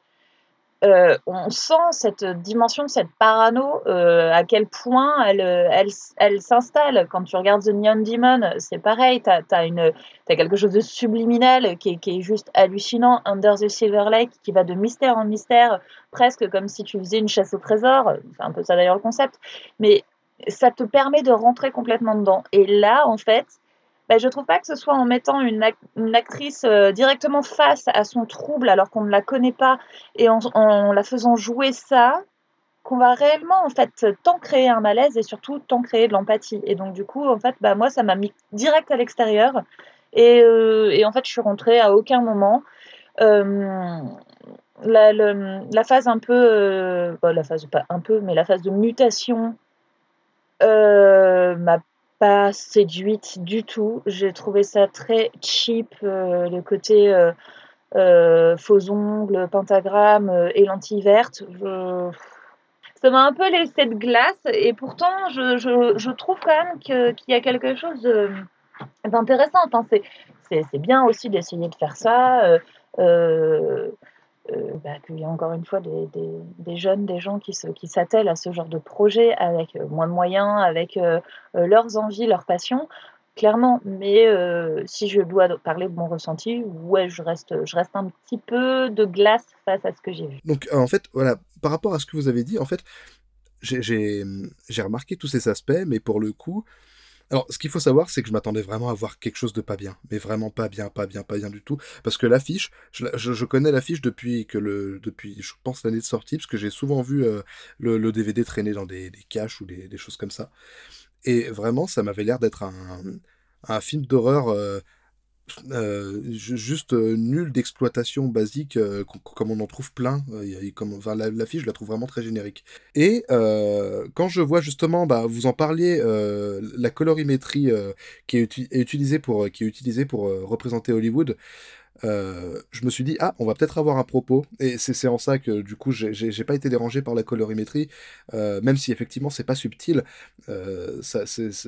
euh, on sent cette dimension, cette parano, euh, à quel point elle, elle, elle s'installe. Quand tu regardes The Neon Demon, c'est pareil, tu as, quelque chose de subliminal qui est, qui est, juste hallucinant. Under the Silver Lake, qui va de mystère en mystère, presque comme si tu faisais une chasse au trésor. C'est un peu ça d'ailleurs le concept. Mais ça te permet de rentrer complètement dedans. Et là, en fait, bah, je trouve pas que ce soit en mettant une, actrice euh, directement face à son trouble alors qu'on ne la connaît pas et en, la faisant jouer ça qu'on va réellement en fait tant créer un malaise et surtout tant créer de l'empathie. Et donc du coup en fait bah moi ça m'a mis direct à l'extérieur et, euh, et, en fait je suis rentrée à aucun moment. Euh, la, phase un peu, la phase pas un peu, mais la phase de mutation m'a pas séduite du tout. J'ai trouvé ça très cheap, euh, le côté euh, euh, faux ongles, pentagramme et lentilles vertes. Ça m'a un peu laissé de glace et pourtant je, je, trouve quand même qu'il y a quelque chose d'intéressant. C'est bien aussi d'essayer de faire ça. Bah, qu'il y a encore une fois des, jeunes, des gens qui, se, qui s'attellent à ce genre de projet avec euh, moins de moyens, avec euh, leurs envies, leurs passions, clairement. Mais si je dois parler de mon ressenti, ouais, je reste, je reste un petit peu de glace face à ce que j'ai vu. Donc, en fait, voilà, par rapport à ce que vous avez dit, en fait, j'ai remarqué tous ces aspects, mais pour le coup, alors, ce qu'il faut savoir, c'est que je m'attendais vraiment à voir quelque chose de pas bien, mais vraiment pas bien, pas bien, pas bien du tout, parce que l'affiche, je, connais l'affiche depuis que le, depuis, je pense l'année de sortie, parce que j'ai souvent vu euh, le, DVD traîner dans des, caches ou des, choses comme ça, et vraiment, ça m'avait l'air d'être un, un, film d'horreur euh, euh, juste euh, nul d'exploitation basique, euh, comme on en trouve plein. comme, enfin, la, la, fiche, je la trouve vraiment très générique. Et quand je vois justement, bah, vous en parliez, la colorimétrie qui est, utilisée pour, qui est utilisée pour représenter Hollywood, euh, je me suis dit, ah, on va peut-être avoir un propos. Et c'est en ça que, du coup, j'ai pas été dérangé par la colorimétrie, euh, même si effectivement, c'est pas subtil. Euh, ça,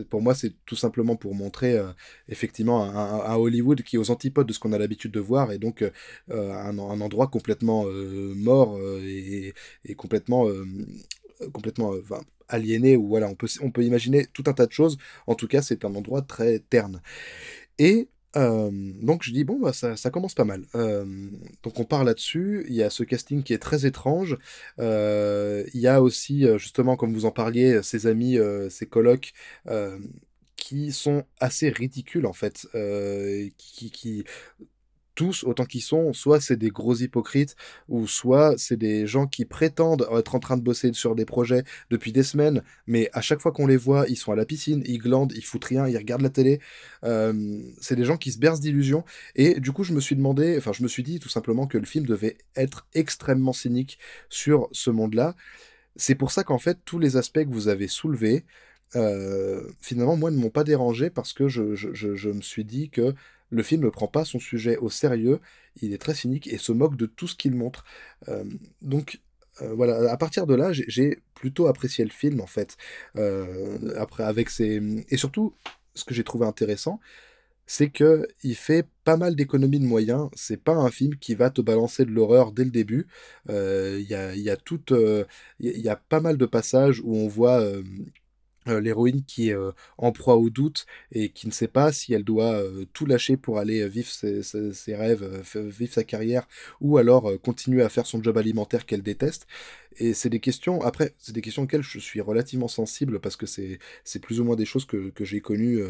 pour moi, c'est tout simplement pour montrer effectivement un, Hollywood qui est aux antipodes de ce qu'on a l'habitude de voir, et donc un, endroit complètement mort et, complètement. complètement aliéné ou voilà on peut on peut imaginer tout un tas de choses en tout cas c'est un endroit très terne et donc je dis bon bah ça, ça commence pas mal. donc on part là-dessus. Il y a ce casting qui est très étrange. il y a aussi justement comme vous en parliez ses amis, ses colocs qui sont assez ridicules en fait, qui, qui, tous, autant qu'ils sont, soit c'est des gros hypocrites, ou soit c'est des gens qui prétendent être en train de bosser sur des projets depuis des semaines, mais à chaque fois qu'on les voit, ils sont à la piscine, ils glandent, ils foutent rien, ils regardent la télé. C'est des gens qui se bercent d'illusions. Et du coup, je me suis demandé, enfin, je me suis dit tout simplement que le film devait être extrêmement cynique sur ce monde-là. C'est pour ça qu'en fait, tous les aspects que vous avez soulevés, euh, finalement, moi, ne m'ont pas dérangé parce que je me suis dit que le film ne prend pas son sujet au sérieux, il est très cynique et se moque de tout ce qu'il montre. Euh, donc euh, voilà, à partir de là, j'ai plutôt apprécié le film en fait. Euh, après, avec ses... Et surtout, ce que j'ai trouvé intéressant, c'est que il fait pas mal d'économies de moyens. C'est pas un film qui va te balancer de l'horreur dès le début. Il y a, y, a il y a pas mal de passages où on voit euh, l'héroïne qui est euh, en proie au doute et qui ne sait pas si elle doit euh, tout lâcher pour aller vivre ses, rêves, vivre sa carrière, ou alors continuer à faire son job alimentaire qu'elle déteste. Et c'est des questions, après, c'est des questions auxquelles je suis relativement sensible parce que c'est plus ou moins des choses que, j'ai connues.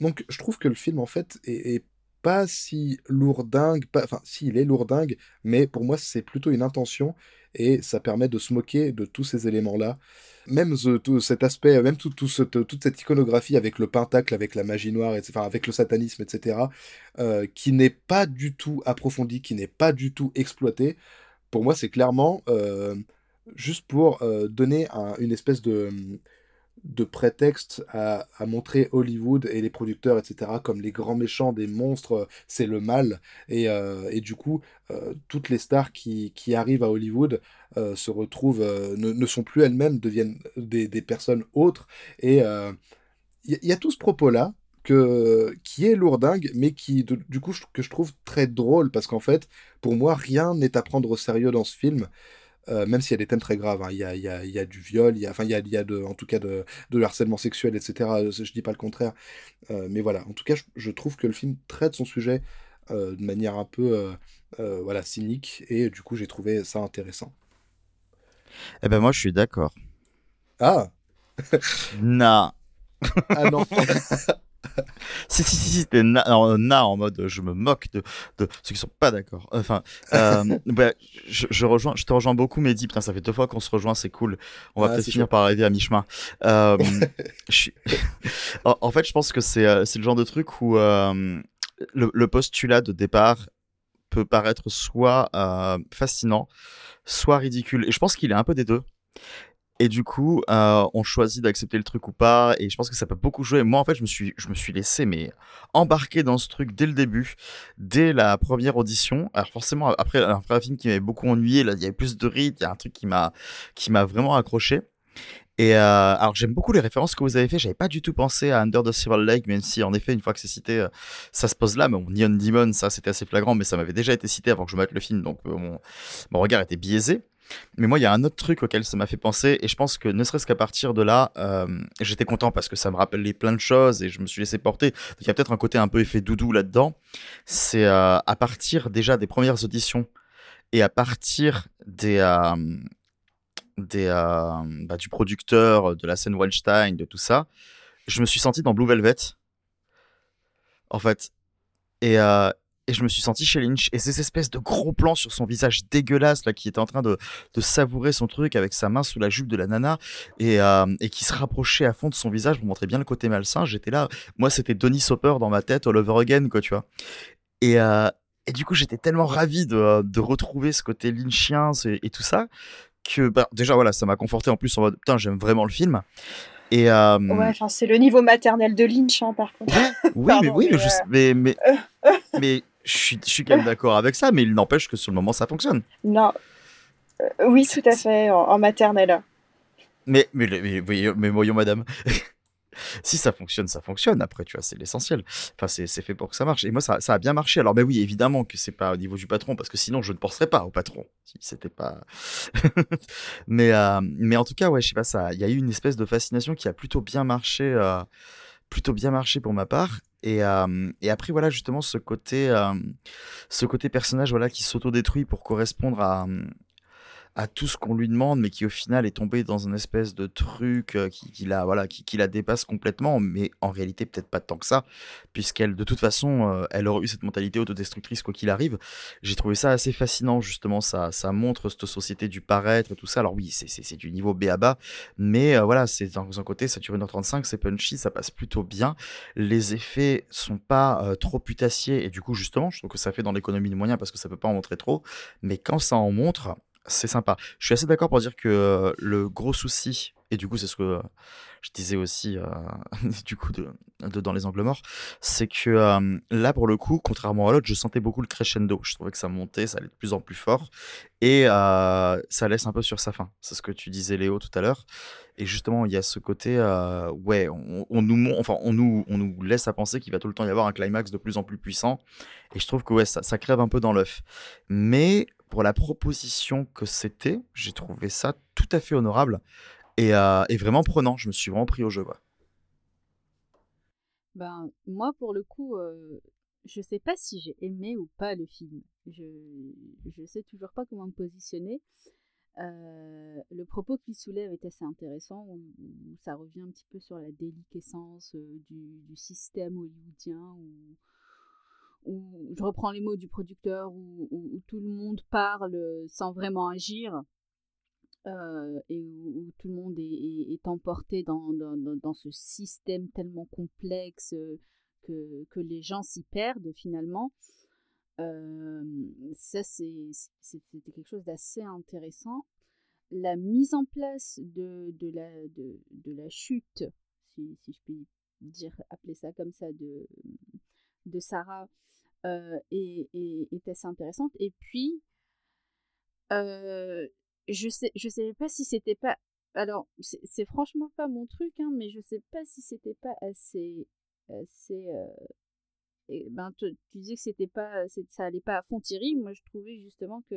Donc je trouve que le film, en fait, est, pas si lourdingue, enfin, si, il est lourdingue, mais pour moi, c'est plutôt une intention et ça permet de se moquer de tous ces éléments-là même tout cet aspect, même tout, tout toute cette iconographie avec le pentacle, avec la magie noire, enfin, avec le satanisme, etc., euh, qui n'est pas du tout approfondi, qui n'est pas du tout exploité, pour moi, c'est clairement euh, juste pour euh, donner une espèce de de prétexte à, montrer Hollywood et les producteurs, etc., comme les grands méchants des monstres, c'est le mal. Et, et du coup, toutes les stars qui, arrivent à Hollywood se retrouvent, ne, sont plus elles-mêmes, deviennent des, personnes autres. Et il y, a tout ce propos-là qui est lourdingue, mais qui, du coup, que je trouve très drôle, parce qu'en fait, pour moi, rien n'est à prendre au sérieux dans ce film. Euh, même s'il y a des thèmes très graves, hein. il, y a, y, a, y, a, du viol, il y a, enfin, il y a, y a de, en tout cas de, de, harcèlement sexuel, etc. Je dis pas le contraire. Euh, mais voilà, en tout cas, je, trouve que le film traite son sujet euh, de manière un peu voilà, cynique, et du coup, j'ai trouvé ça intéressant. Eh ben moi, je suis d'accord. Ah Non. ah non si, si, si, c'était na, en mode je me moque de, de ceux qui sont pas d'accord. Enfin, euh, bah, je, je, rejoins, je te rejoins beaucoup, Mehdi. Putain, ça fait deux fois qu'on se rejoint, c'est cool. On va peut-être finir par arriver à mi-chemin. Euh, en, fait, je pense que c'est euh, le genre de truc où euh, le, le, postulat de départ peut paraître soit fascinant, soit ridicule. Et je pense qu'il est un peu des deux. Et du coup, euh, on choisit d'accepter le truc ou pas. Et je pense que ça peut beaucoup jouer. Moi, en fait, je me suis, je me suis laissé mais embarquer dans ce truc dès le début, dès la première audition. Alors forcément, après, après un film qui m'avait beaucoup ennuyé, là, il y avait plus de rythme. Il y a un truc qui m'a, qui m'a vraiment accroché. Et euh, alors j'aime beaucoup les références que vous avez fait. J'avais pas du tout pensé à Under the Civil Lake, même si en effet une fois que c'est cité, euh, ça se pose là. Mais bon, Neon Demon, ça c'était assez flagrant, mais ça m'avait déjà été cité avant que je mette le film, donc mon, mon regard était biaisé. Mais moi, il y a un autre truc auquel ça m'a fait penser, et je pense que ne serait-ce qu'à partir de là, euh, j'étais content parce que ça me rappelait plein de choses et je me suis laissé porter. Il y a peut-être un côté un peu effet doudou là-dedans. C'est euh, à partir déjà des premières auditions et à partir des, euh, bah, du producteur, de la scène Weinstein, de tout ça, je me suis senti dans Blue Velvet. En fait. Et, et je me suis senti chez Lynch. Et ces espèces de gros plans sur son visage dégueulasse, là, qui était en train de, de savourer son truc avec sa main sous la jupe de la nana et, euh, et qui se rapprochait à fond de son visage pour montrer bien le côté malsain. J'étais là, moi, c'était Donny Sopper dans ma tête, all over again, quoi, tu vois. Et, euh, et du coup, j'étais tellement ravi de, de, retrouver ce côté lynchien et, et tout ça que, bah, déjà, voilà, ça m'a conforté en plus en mode, putain, j'aime vraiment le film. Et euh... Ouais, enfin, c'est le niveau maternel de Lynch, hein, par contre. oui, mais oui, mais, mais, mais, mais je suis, je suis quand même d'accord avec ça, mais il n'empêche que sur le moment, ça fonctionne. Non. Euh, oui, tout à fait, en, maternelle. Mais, mais, mais, mais, mais voyons, madame. si ça fonctionne, ça fonctionne. Après, tu vois, c'est l'essentiel. Enfin, c'est fait pour que ça marche. Et moi, ça, ça a bien marché. Alors, ben oui, évidemment que c'est pas au niveau du patron, parce que sinon, je ne penserais pas au patron. Si c'était pas. mais, euh, mais en tout cas, ouais, je sais pas, ça. Il y a eu une espèce de fascination qui a plutôt bien marché. Euh, plutôt bien marché pour ma part. Et, euh, et après, voilà, justement, ce côté, euh, ce côté personnage voilà, qui s'autodétruit pour correspondre à, à tout ce qu'on lui demande, mais qui au final est tombé dans une espèce de truc euh, qui, la, voilà, qui, la dépasse complètement, mais en réalité peut-être pas tant que ça, puisqu'elle, de toute façon, euh, elle aurait eu cette mentalité autodestructrice quoi qu'il arrive. J'ai trouvé ça assez fascinant, justement, ça, ça montre cette société du paraître et tout ça. Alors oui, c'est du niveau B à bas, mais euh, voilà, c'est dans un côté, ça dure 1h35, c'est punchy, ça passe plutôt bien. Les effets sont pas trop putassiers, et du coup, justement, je trouve que ça fait dans l'économie de moyens parce que ça peut pas en montrer trop, mais quand ça en montre, c'est sympa. Je suis assez d'accord pour dire que euh, le gros souci, et du coup c'est ce que je disais aussi euh, du coup de, dans les angles morts, c'est que euh, là pour le coup, contrairement à l'autre, je sentais beaucoup le crescendo. Je trouvais que ça montait, ça allait de plus en plus fort, et ça laisse un peu sur sa fin. C'est ce que tu disais Léo tout à l'heure. Et justement, il y a ce côté, ouais, on, nous, enfin, on nous, on nous laisse à penser qu'il va tout le temps y avoir un climax de plus en plus puissant. Et je trouve que ouais, ça, ça crève un peu dans l'œuf. Mais pour la proposition que c'était, j'ai trouvé ça tout à fait honorable et, euh, vraiment prenant. Je me suis vraiment pris au jeu. Ben, moi, pour le coup, euh, je sais pas si j'ai aimé ou pas le film. Je ne sais toujours pas comment me positionner. Euh, le propos qu'il soulève est assez intéressant, ça revient un petit peu sur la déliquescence euh, du, système hollywoodien, où je reprends les mots du producteur, où, tout le monde parle sans vraiment agir. Euh, et où, tout le monde est, emporté dans, dans, ce système tellement complexe que, que les gens s'y perdent finalement. Euh, ça, c'était quelque chose d'assez intéressant. la mise en place de, de, la, de, de la chute, si, si, je puis dire, appeler ça comme ça, de, de Sarah, euh, est, assez intéressante. Et puis, euh, je sais, je savais pas si c'était pas. Alors, c'est franchement pas mon truc, hein, mais je sais pas si c'était pas assez. assez et ben, tu, disais que c'était pas, ça allait pas à fond Thierry. Moi, je trouvais justement que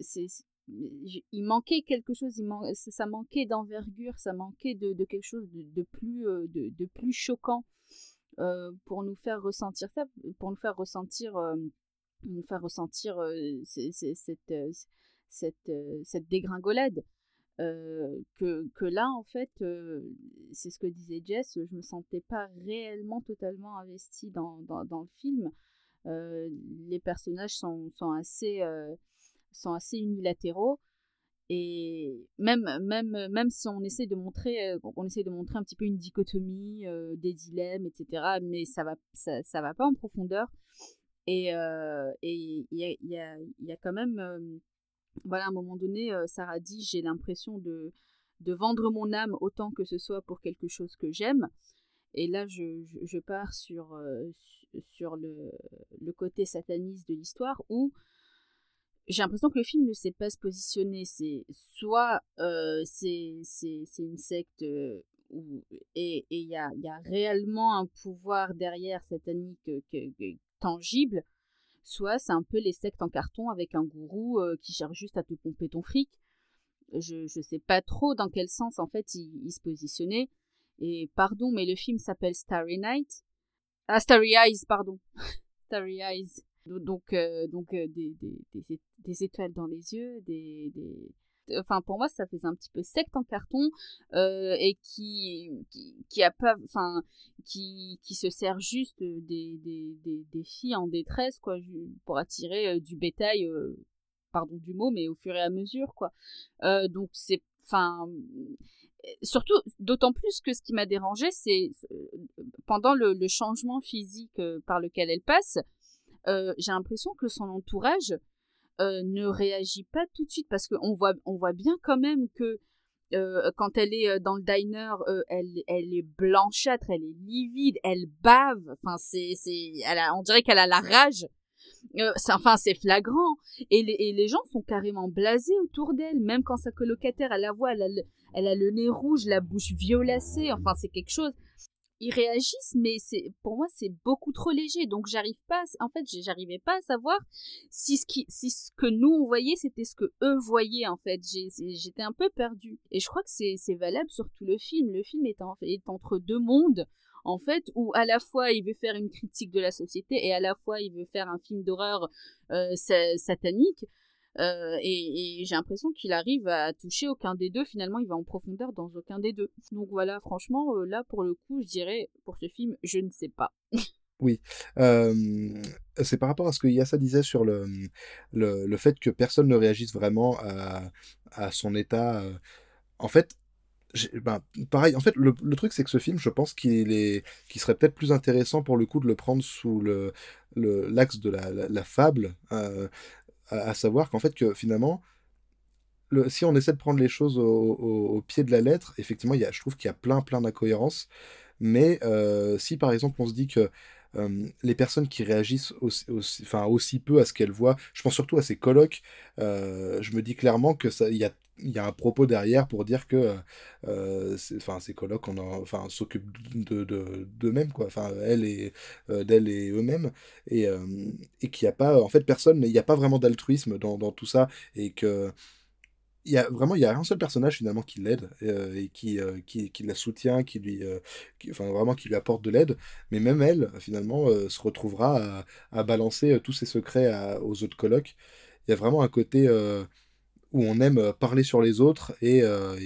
c'est, il manquait quelque chose, il ça manquait d'envergure, ça manquait de, de, quelque chose de, plus, de, plus choquant euh, pour nous faire ressentir ça, pour nous faire ressentir, euh, faire ressentir euh, cette, cette, cette dégringolade. que, que là, en fait, c'est ce que disait Jess, je me sentais pas réellement totalement investie dans, dans, dans le film. les personnages sont, sont assez, sont assez unilatéraux. Et même, même, même si on essaie de montrer, euh, on essaie de montrer un petit peu une dichotomie, euh, des dilemmes, etc., mais ça va, ça, ça va pas en profondeur. Et euh, il y, a, y, y, a, quand même, voilà, à un moment donné, Sarah dit j'ai l'impression de, de vendre mon âme autant que ce soit pour quelque chose que j'aime. Et là, je, je, je pars sur, sur le, le côté sataniste de l'histoire où j'ai l'impression que le film ne sait pas se positionner. C'est soit euh, c'est une secte euh, où, et il y a, y a, réellement un pouvoir derrière satanique euh, tangible, soit c'est un peu les sectes en carton avec un gourou euh, qui cherche juste à te pomper ton fric. Je ne sais pas trop dans quel sens en fait il, il se positionnait. Et pardon, mais le film s'appelle Starry Night. Ah, Starry Eyes, pardon. Starry Eyes. Donc, euh, donc euh, des, des, des, étoiles dans les yeux, des, des, enfin pour moi ça faisait un petit peu secte en carton euh, et qui, qui, qui a pas enfin qui, qui se sert juste des, des, filles en détresse quoi pour attirer du bétail pardon du mot mais au fur et à mesure quoi. Donc c'est enfin surtout d'autant plus que ce qui m'a dérangé c'est pendant le, le, changement physique par lequel elle passe euh, j'ai l'impression que son entourage euh, ne réagit pas tout de suite parce qu'on voit, on voit bien quand même que euh, quand elle est dans le diner, elle, elle est blanchâtre, elle est livide, elle bave. Enfin, c'est, on dirait qu'elle a la rage. enfin, c'est flagrant. Et les, et les, gens sont carrément blasés autour d'elle. Même quand sa colocataire, elle la voit, elle a, le, elle a le nez rouge, la bouche violacée. Enfin, c'est quelque chose ils réagissent, mais c'est pour moi c'est beaucoup trop léger. Donc j'arrive pas, en fait, j'arrivais pas à savoir si ce qui, si ce que nous on voyait, c'était ce que eux voyaient en fait. J'étais un peu perdue. Et je crois que c'est valable sur tout le film. Le film est, entre deux mondes en fait, où à la fois il veut faire une critique de la société et à la fois il veut faire un film d'horreur euh, satanique. Euh, et, j'ai l'impression qu'il arrive à toucher aucun des deux. Finalement, il va en profondeur dans aucun des deux. Donc voilà, franchement, euh, là pour le coup, je dirais pour ce film, je ne sais pas. Oui, euh, c'est par rapport à ce que Yassa disait sur le, le, fait que personne ne réagisse vraiment à, à son état. En fait, ben, pareil, en fait, le, le truc, c'est que ce film, je pense qu'il est, serait peut-être plus intéressant pour le coup de le prendre sous le, l'axe de la, la, fable, à, savoir qu'en fait, que finalement, le, si on essaie de prendre les choses au, pied de la lettre, effectivement, y a, je trouve qu'il y a plein, plein d'incohérences. Mais euh, si par exemple on se dit que les personnes qui réagissent aussi, enfin, aussi peu à ce qu'elles voient, je pense surtout à ces colloques, euh, je me dis clairement que ça, y a il y a un propos derrière pour dire que euh, ces colocs enfin s'occupent de d'eux-mêmes quoi. Enfin elle et euh, d'elle et eux-mêmes. Et, euh, et qu'il n'y a pas en fait personne il n'y a pas vraiment d'altruisme dans, dans, tout ça. Et que il y a vraiment il y a un seul personnage finalement qui l'aide et qui, qui, qui, la soutient qui lui vraiment qui lui apporte de l'aide. Mais même elle finalement se retrouvera à balancer tous ses secrets aux autres colocs. Il y a vraiment un côté où on aime euh, parler sur les autres et, euh,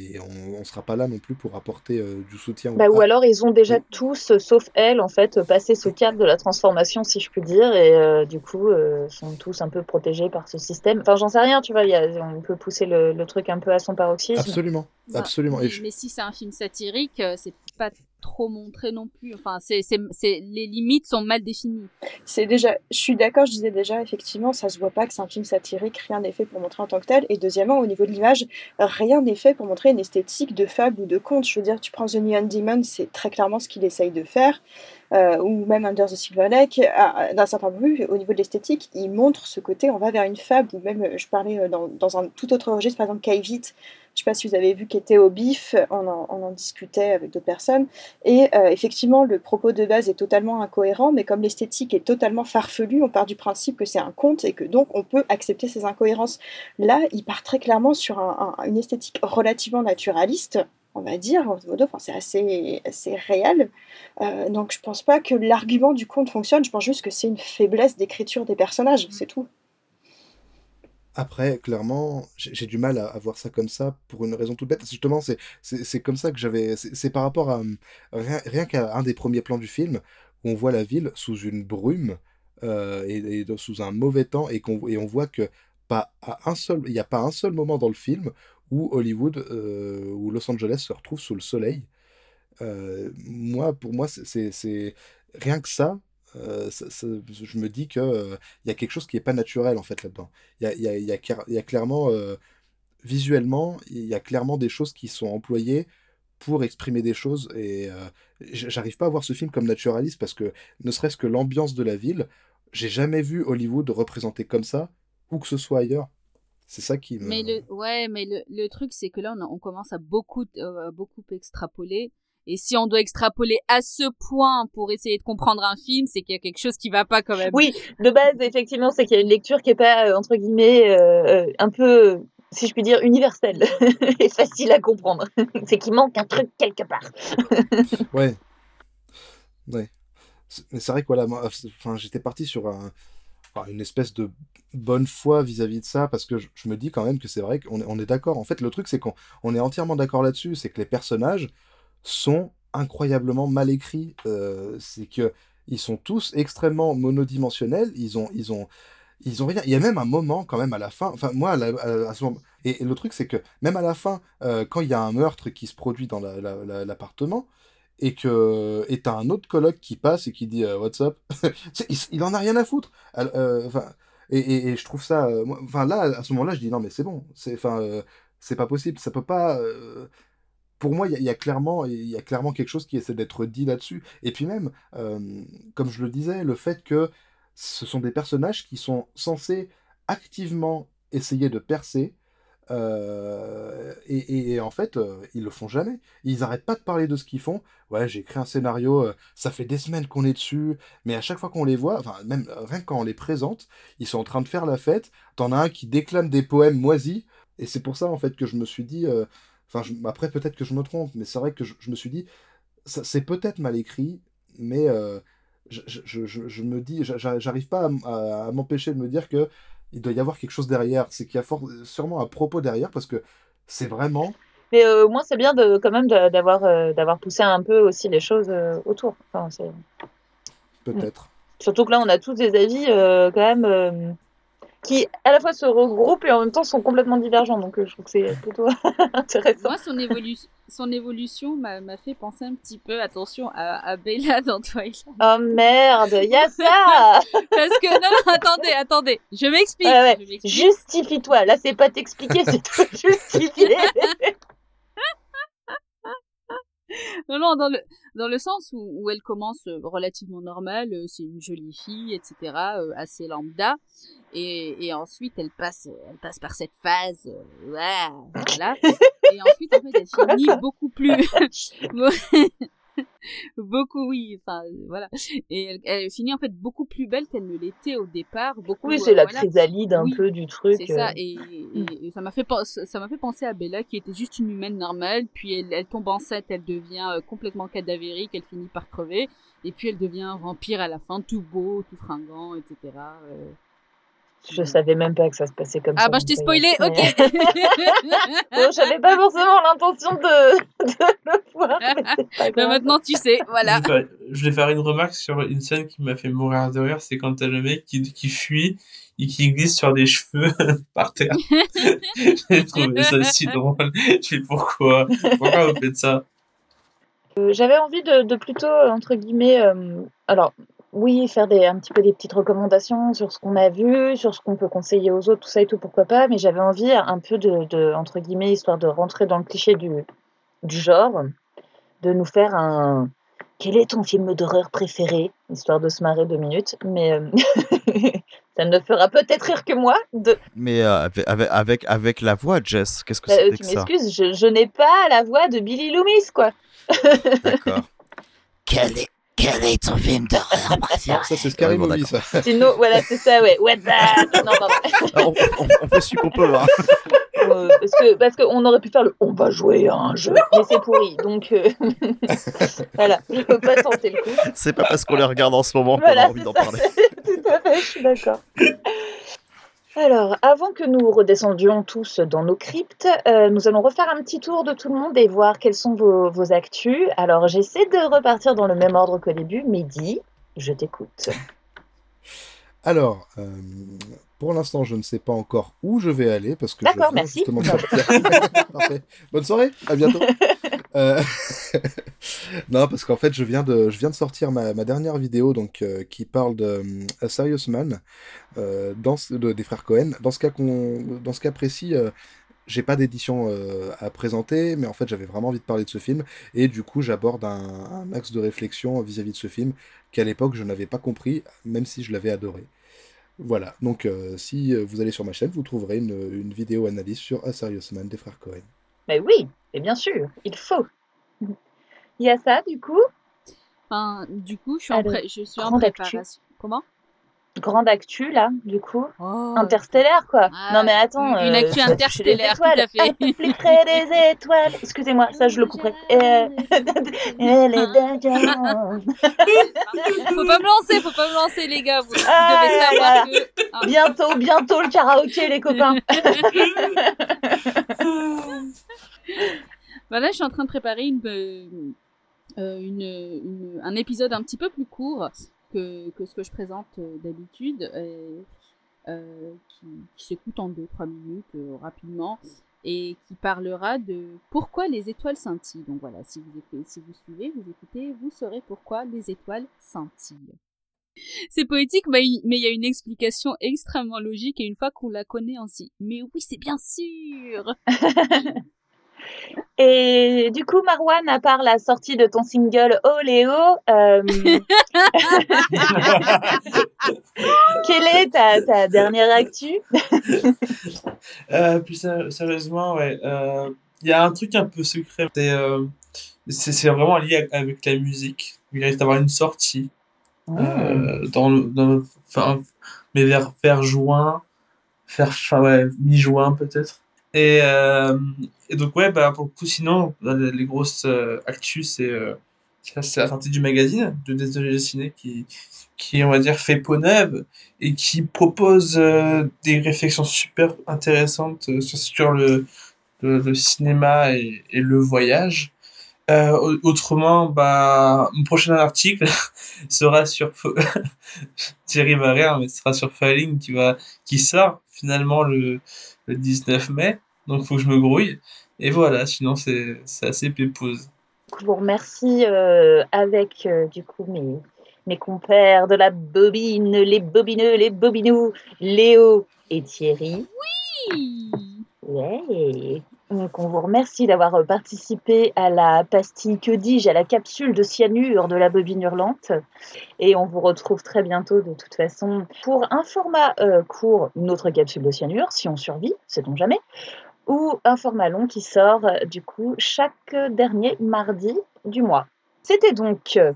on ne sera pas là non plus pour apporter euh, du soutien. Bah, ou alors ils ont déjà tous, sauf elle, en fait, passé ce cadre de la transformation, si je puis dire, et du coup sont tous un peu protégés par ce système. Enfin, j'en sais rien, tu vois, y a, on peut pousser le, truc un peu à son paroxysme. Absolument, absolument. Mais, mais si c'est un film satirique, c'est pas trop montré non plus. Enfin, c'est, les limites sont mal définies. C'est déjà, je suis d'accord, je disais déjà, effectivement, ça se voit pas que c'est un film satirique, rien n'est fait pour montrer en tant que tel. Et deuxièmement, au niveau de l'image, rien n'est fait pour montrer une esthétique de fable ou de conte. Je veux dire, tu prends The Neon Demon, c'est très clairement ce qu'il essaye de faire. Euh, ou même Under the Silver Lake, d'un certain point de vue, au niveau de l'esthétique, il montre ce côté, on va vers une fable, ou même, je parlais euh, dans, dans un tout autre registre, par exemple, Kaivit, je ne sais pas si vous avez vu qu'était au bif, on en, on en, discutait avec d'autres personnes. Et euh, effectivement, le propos de base est totalement incohérent, mais comme l'esthétique est totalement farfelue, on part du principe que c'est un conte et que donc on peut accepter ces incohérences. Là, il part très clairement sur un, un, une esthétique relativement naturaliste, on va dire, enfin, c'est assez, assez réel. Euh, donc je pense pas que l'argument du conte fonctionne, je pense juste que c'est une faiblesse d'écriture des personnages, c'est tout. Après, clairement, j'ai du mal à, voir ça comme ça pour une raison toute bête. Justement, c'est comme ça que j'avais. C'est par rapport à. Rien, qu'à un des premiers plans du film, où on voit la ville sous une brume euh, et, sous un mauvais temps, et, qu'on et on voit que pas à un seul, il n'y a pas un seul moment dans le film où Hollywood euh, ou Los Angeles se retrouve sous le soleil. Euh, moi, pour moi, c'est rien que ça, euh, je me dis qu'il euh, il y a quelque chose qui n'est pas naturel en fait là-dedans. Il y a, clairement, euh, visuellement, il y a clairement des choses qui sont employées pour exprimer des choses et j'arrive pas à voir ce film comme naturaliste parce que ne serait-ce que l'ambiance de la ville, j'ai jamais vu Hollywood représenté comme ça où que ce soit ailleurs. C'est ça qui me. Mais le, ouais, mais le, le truc, c'est que là, on, on, commence à beaucoup, beaucoup extrapoler. Et si on doit extrapoler à ce point pour essayer de comprendre un film, c'est qu'il y a quelque chose qui va pas quand même. Oui, de base, effectivement, c'est qu'il y a une lecture qui est pas, euh, entre guillemets, euh, euh, un peu, si je puis dire, universelle et facile à comprendre. c'est qu'il manque un truc quelque part. ouais. Ouais. Mais c'est vrai que voilà, moi, enfin, j'étais parti sur un, une espèce de bonne foi vis-à-vis de ça, parce que je, me dis quand même que c'est vrai qu'on est, on est d'accord. En fait, le truc, c'est qu'on on est entièrement d'accord là-dessus, c'est que les personnages, sont incroyablement mal écrits. Euh, c'est que ils sont tous extrêmement monodimensionnels. Ils ont, ils ont, ils ont rien. Il y a même un moment quand même à la fin. Enfin moi à, ce moment. Et, le truc c'est que même à la fin, euh, quand il y a un meurtre qui se produit dans l'appartement. et que et t'as un autre coloc qui passe et qui dit euh, What's up il, il, en a rien à foutre. Enfin, et, et, je trouve ça. Enfin là, à ce moment-là, je dis non mais c'est bon. C'est enfin c'est pas possible. Ça peut pas pour moi, il y, a clairement, y a clairement quelque chose qui essaie d'être dit là-dessus. Et puis même, euh, comme je le disais, le fait que ce sont des personnages qui sont censés activement essayer de percer, euh, et, en fait, euh, ils le font jamais. Ils n'arrêtent pas de parler de ce qu'ils font. Ouais, j'ai écrit un scénario, ça fait des semaines qu'on est dessus, mais à chaque fois qu'on les voit, enfin, même rien que quand on les présente, ils sont en train de faire la fête. T'en as un qui déclame des poèmes moisis, et c'est pour ça, en fait, que je me suis dit, Enfin, après, peut-être que je me trompe, mais c'est vrai que je, me suis dit, c'est peut-être mal écrit, mais euh, je, je, me dis, j'arrive pas à, m'empêcher de me dire que il doit y avoir quelque chose derrière. C'est qu'il y a sûrement un propos derrière, parce que c'est vraiment. Mais euh, au moins, c'est bien de, quand même d'avoir euh, d'avoir poussé un peu aussi les choses autour. Enfin, Peut-être. Surtout que là, on a tous des avis quand même qui à la fois se regroupent et en même temps sont complètement divergents. Donc euh, je trouve que c'est plutôt intéressant. Moi, son, son évolution m'a fait penser un petit peu, attention, à, Bella dans Twilight. Oh merde, il y a ça Parce que, non, non, attendez, attendez, je m'explique. Justifie-toi, là c'est pas t'expliquer, c'est te justifier non, non, dans le, dans le sens où, où elle commence euh, relativement normale, euh, c'est une jolie fille, etc., euh, assez lambda, et, et ensuite elle passe, elle passe par cette phase, voilà, et ensuite en fait elle finit beaucoup plus, beaucoup, oui, enfin voilà. Et elle, finit en fait beaucoup plus belle qu'elle ne l'était au départ. Beaucoup, oui, c'est la chrysalide un peu du truc. C'est ça, et, et, ça m'a fait, ça m'a fait penser à Bella qui était juste une humaine normale, puis elle, elle tombe enceinte, elle devient euh, complètement cadavérique, elle finit par crever, et puis elle devient un vampire à la fin, tout beau, tout fringant, etc. Je savais même pas que ça se passait comme ah ça. Ah bah je t'ai spoilé, ok. bon, j'avais pas forcément l'intention de, de, le voir. Mais maintenant tu sais, voilà. Je vais faire une remarque sur une scène qui m'a fait mourir de rire, c'est quand t'as le mec qui, qui fuit et qui glisse sur des cheveux par terre. J'ai trouvé ça si drôle. Je sais pourquoi? Pourquoi vous faites ça? J'avais envie de, plutôt, entre guillemets, alors oui, faire des, un petit peu des petites recommandations sur ce qu'on a vu, sur ce qu'on peut conseiller aux autres, tout ça et tout, pourquoi pas, mais j'avais envie un peu de, entre guillemets, histoire de rentrer dans le cliché du, du genre, de nous faire un, quel est ton film d'horreur préféré? Histoire de se marrer deux minutes, mais euh, ça ne fera peut-être rire que moi. De... Mais euh, avec, avec, la voix, Jess, qu'est-ce que bah, c'est que ça? Tu m'excuses, je, je n'ai pas la voix de Billy Loomis, quoi. D'accord. quel, est, quel est ton film d'horreur préféré Ça, c'est Scary Movie, ça. voilà, c'est ça, ouais. What the... non, on, on, on, fait ce qu'on peut, hein. Euh, parce que parce qu'on aurait pu faire le on va jouer à un jeu, mais c'est pourri. Donc euh, voilà, je peux pas tenter le coup. C'est pas parce qu'on les regarde en ce moment qu'on a envie d'en parler. Tout à fait, je suis d'accord. Alors, avant que nous redescendions tous dans nos cryptes, euh, nous allons refaire un petit tour de tout le monde et voir quelles sont vos, vos actus. Alors, j'essaie de repartir dans le même ordre qu'au début. Midi, je t'écoute. Alors, euh, pour l'instant, je ne sais pas encore où je vais aller parce que D'accord, merci. Bonne soirée, à bientôt. Euh, non, parce qu'en fait, je viens de, je viens de sortir ma, dernière vidéo donc euh, qui parle de A Serious Man des frères Cohen. Dans ce cas, dans ce cas précis, j'ai pas d'édition à présenter, mais en fait j'avais vraiment envie de parler de ce film, et du coup j'aborde un, axe de réflexion vis-à-vis -vis de ce film qu'à l'époque je n'avais pas compris, même si je l'avais adoré. Voilà, donc euh, si euh, vous allez sur ma chaîne, vous trouverez une, vidéo analyse sur A Serious Man des frères Cohen. Mais oui, et bien sûr, il faut. Il y a ça, du coup? Du coup, je suis en, je suis en préparation. Comment? Grande actu là, du coup. Oh. Interstellaire quoi. non mais attends. Une actu euh, interstellaire, tout à fait. Plus près des étoiles. Excusez-moi, ça je le couperai. Euh... faut pas me lancer, faut pas me lancer les gars. Vous, ah, devez savoir que. Ah. Bientôt, bientôt le karaoké les copains. voilà, je suis en train de préparer une, euh, une, une, un épisode un petit peu plus court que, ce que je présente euh, d'habitude, euh, qui, s'écoute en 2-3 minutes euh, rapidement et qui parlera de pourquoi les étoiles scintillent. Donc voilà, si vous, si vous suivez, vous écoutez, vous saurez pourquoi les étoiles scintillent. C'est poétique, mais il y a une explication extrêmement logique et une fois qu'on la connaît, on se dit Mais oui, c'est bien sûr Et du coup, Marwan, à part la sortie de ton single Oh Léo, euh, quelle est ta, dernière actu? Euh, Plus sérieusement, ouais. Euh, il y a un truc un peu secret. C'est vraiment lié avec la musique. Il risque d'avoir une sortie. Ah. dans le, dans enfin, mais vers, vers juin, vers, ouais, mi-juin peut-être. Et, euh, et, donc, ouais, bah, pour le coup, sinon, les grosses euh, actus, c'est euh, la sortie du magazine de Désolé Ciné qui, qui, on va dire, fait peau neuve et qui propose des réflexions super intéressantes sur, le, le, cinéma et, le voyage. autrement, bah, mon prochain article sera sur Thierry va rire, mais sera sur Falling qui va qui sort finalement le, le 19 mai donc faut que je me grouille. Et voilà, sinon c'est assez pépose. Je vous remercie euh, avec euh, du coup mes, mes compères de la bobine, les bobineux, les bobinous, Léo et Thierry. Oui Ouais donc on vous remercie d'avoir euh, participé à la pastille, que dis-je, à la capsule de cyanure de la bobine hurlante. Et on vous retrouve très bientôt de toute façon pour un format court, une autre capsule de cyanure, si on survit, sait-on jamais ou un format long qui sort euh, du coup chaque dernier mardi du mois. C'était donc euh,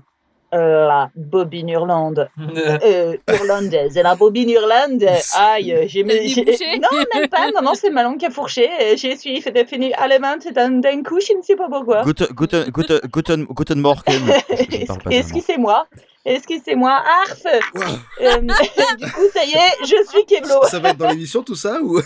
la bobine hurlande, euh, hurlandaise. Et la bobine hurlande, aïe, j'ai mis. Non, même pas, non, non, c'est ma langue qui a fourché. J'ai suivi fait fini allemand d'un coup, je ne sais pas pourquoi. Guten, guten, guten, guten, guten Morgen. Excusez-moi. Excusez-moi, Arf euh, Du coup, ça y est, je suis Keblo. Ça va être dans l'émission tout ça ou?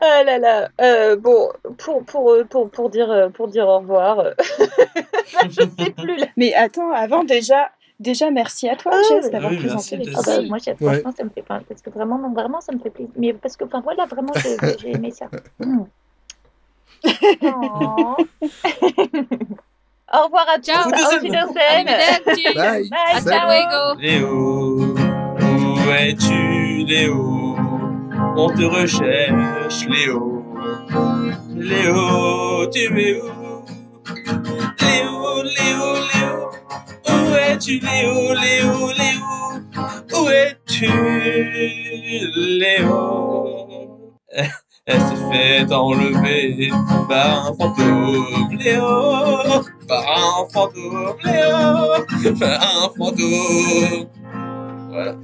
Ah là là. Euh, bon, pour, pour, pour, pour, dire, pour dire au revoir, je sais plus là. Mais attends, avant déjà, déjà merci à toi, ah, Jess, d'avoir oui, présenté les ah bah, Moi, franchement, ça me fait pas. Parce que vraiment, non, vraiment, ça me fait plaisir. Mais parce que, enfin, voilà, vraiment, j'ai aimé ça. Oh. Au revoir à tous. Ciao. Auf Wiedersehen. Bye. Bye, Hasta luego. Léo, où es-tu, Léo? On te recherche, Léo. Léo, tu es où? Léo, Léo, Léo, où es-tu, Léo, Léo, Léo? Où es-tu, Léo? Elle s'est fait enlever par un fantôme, Léo. Par un fantôme, Léo. Par un fantôme. Voilà.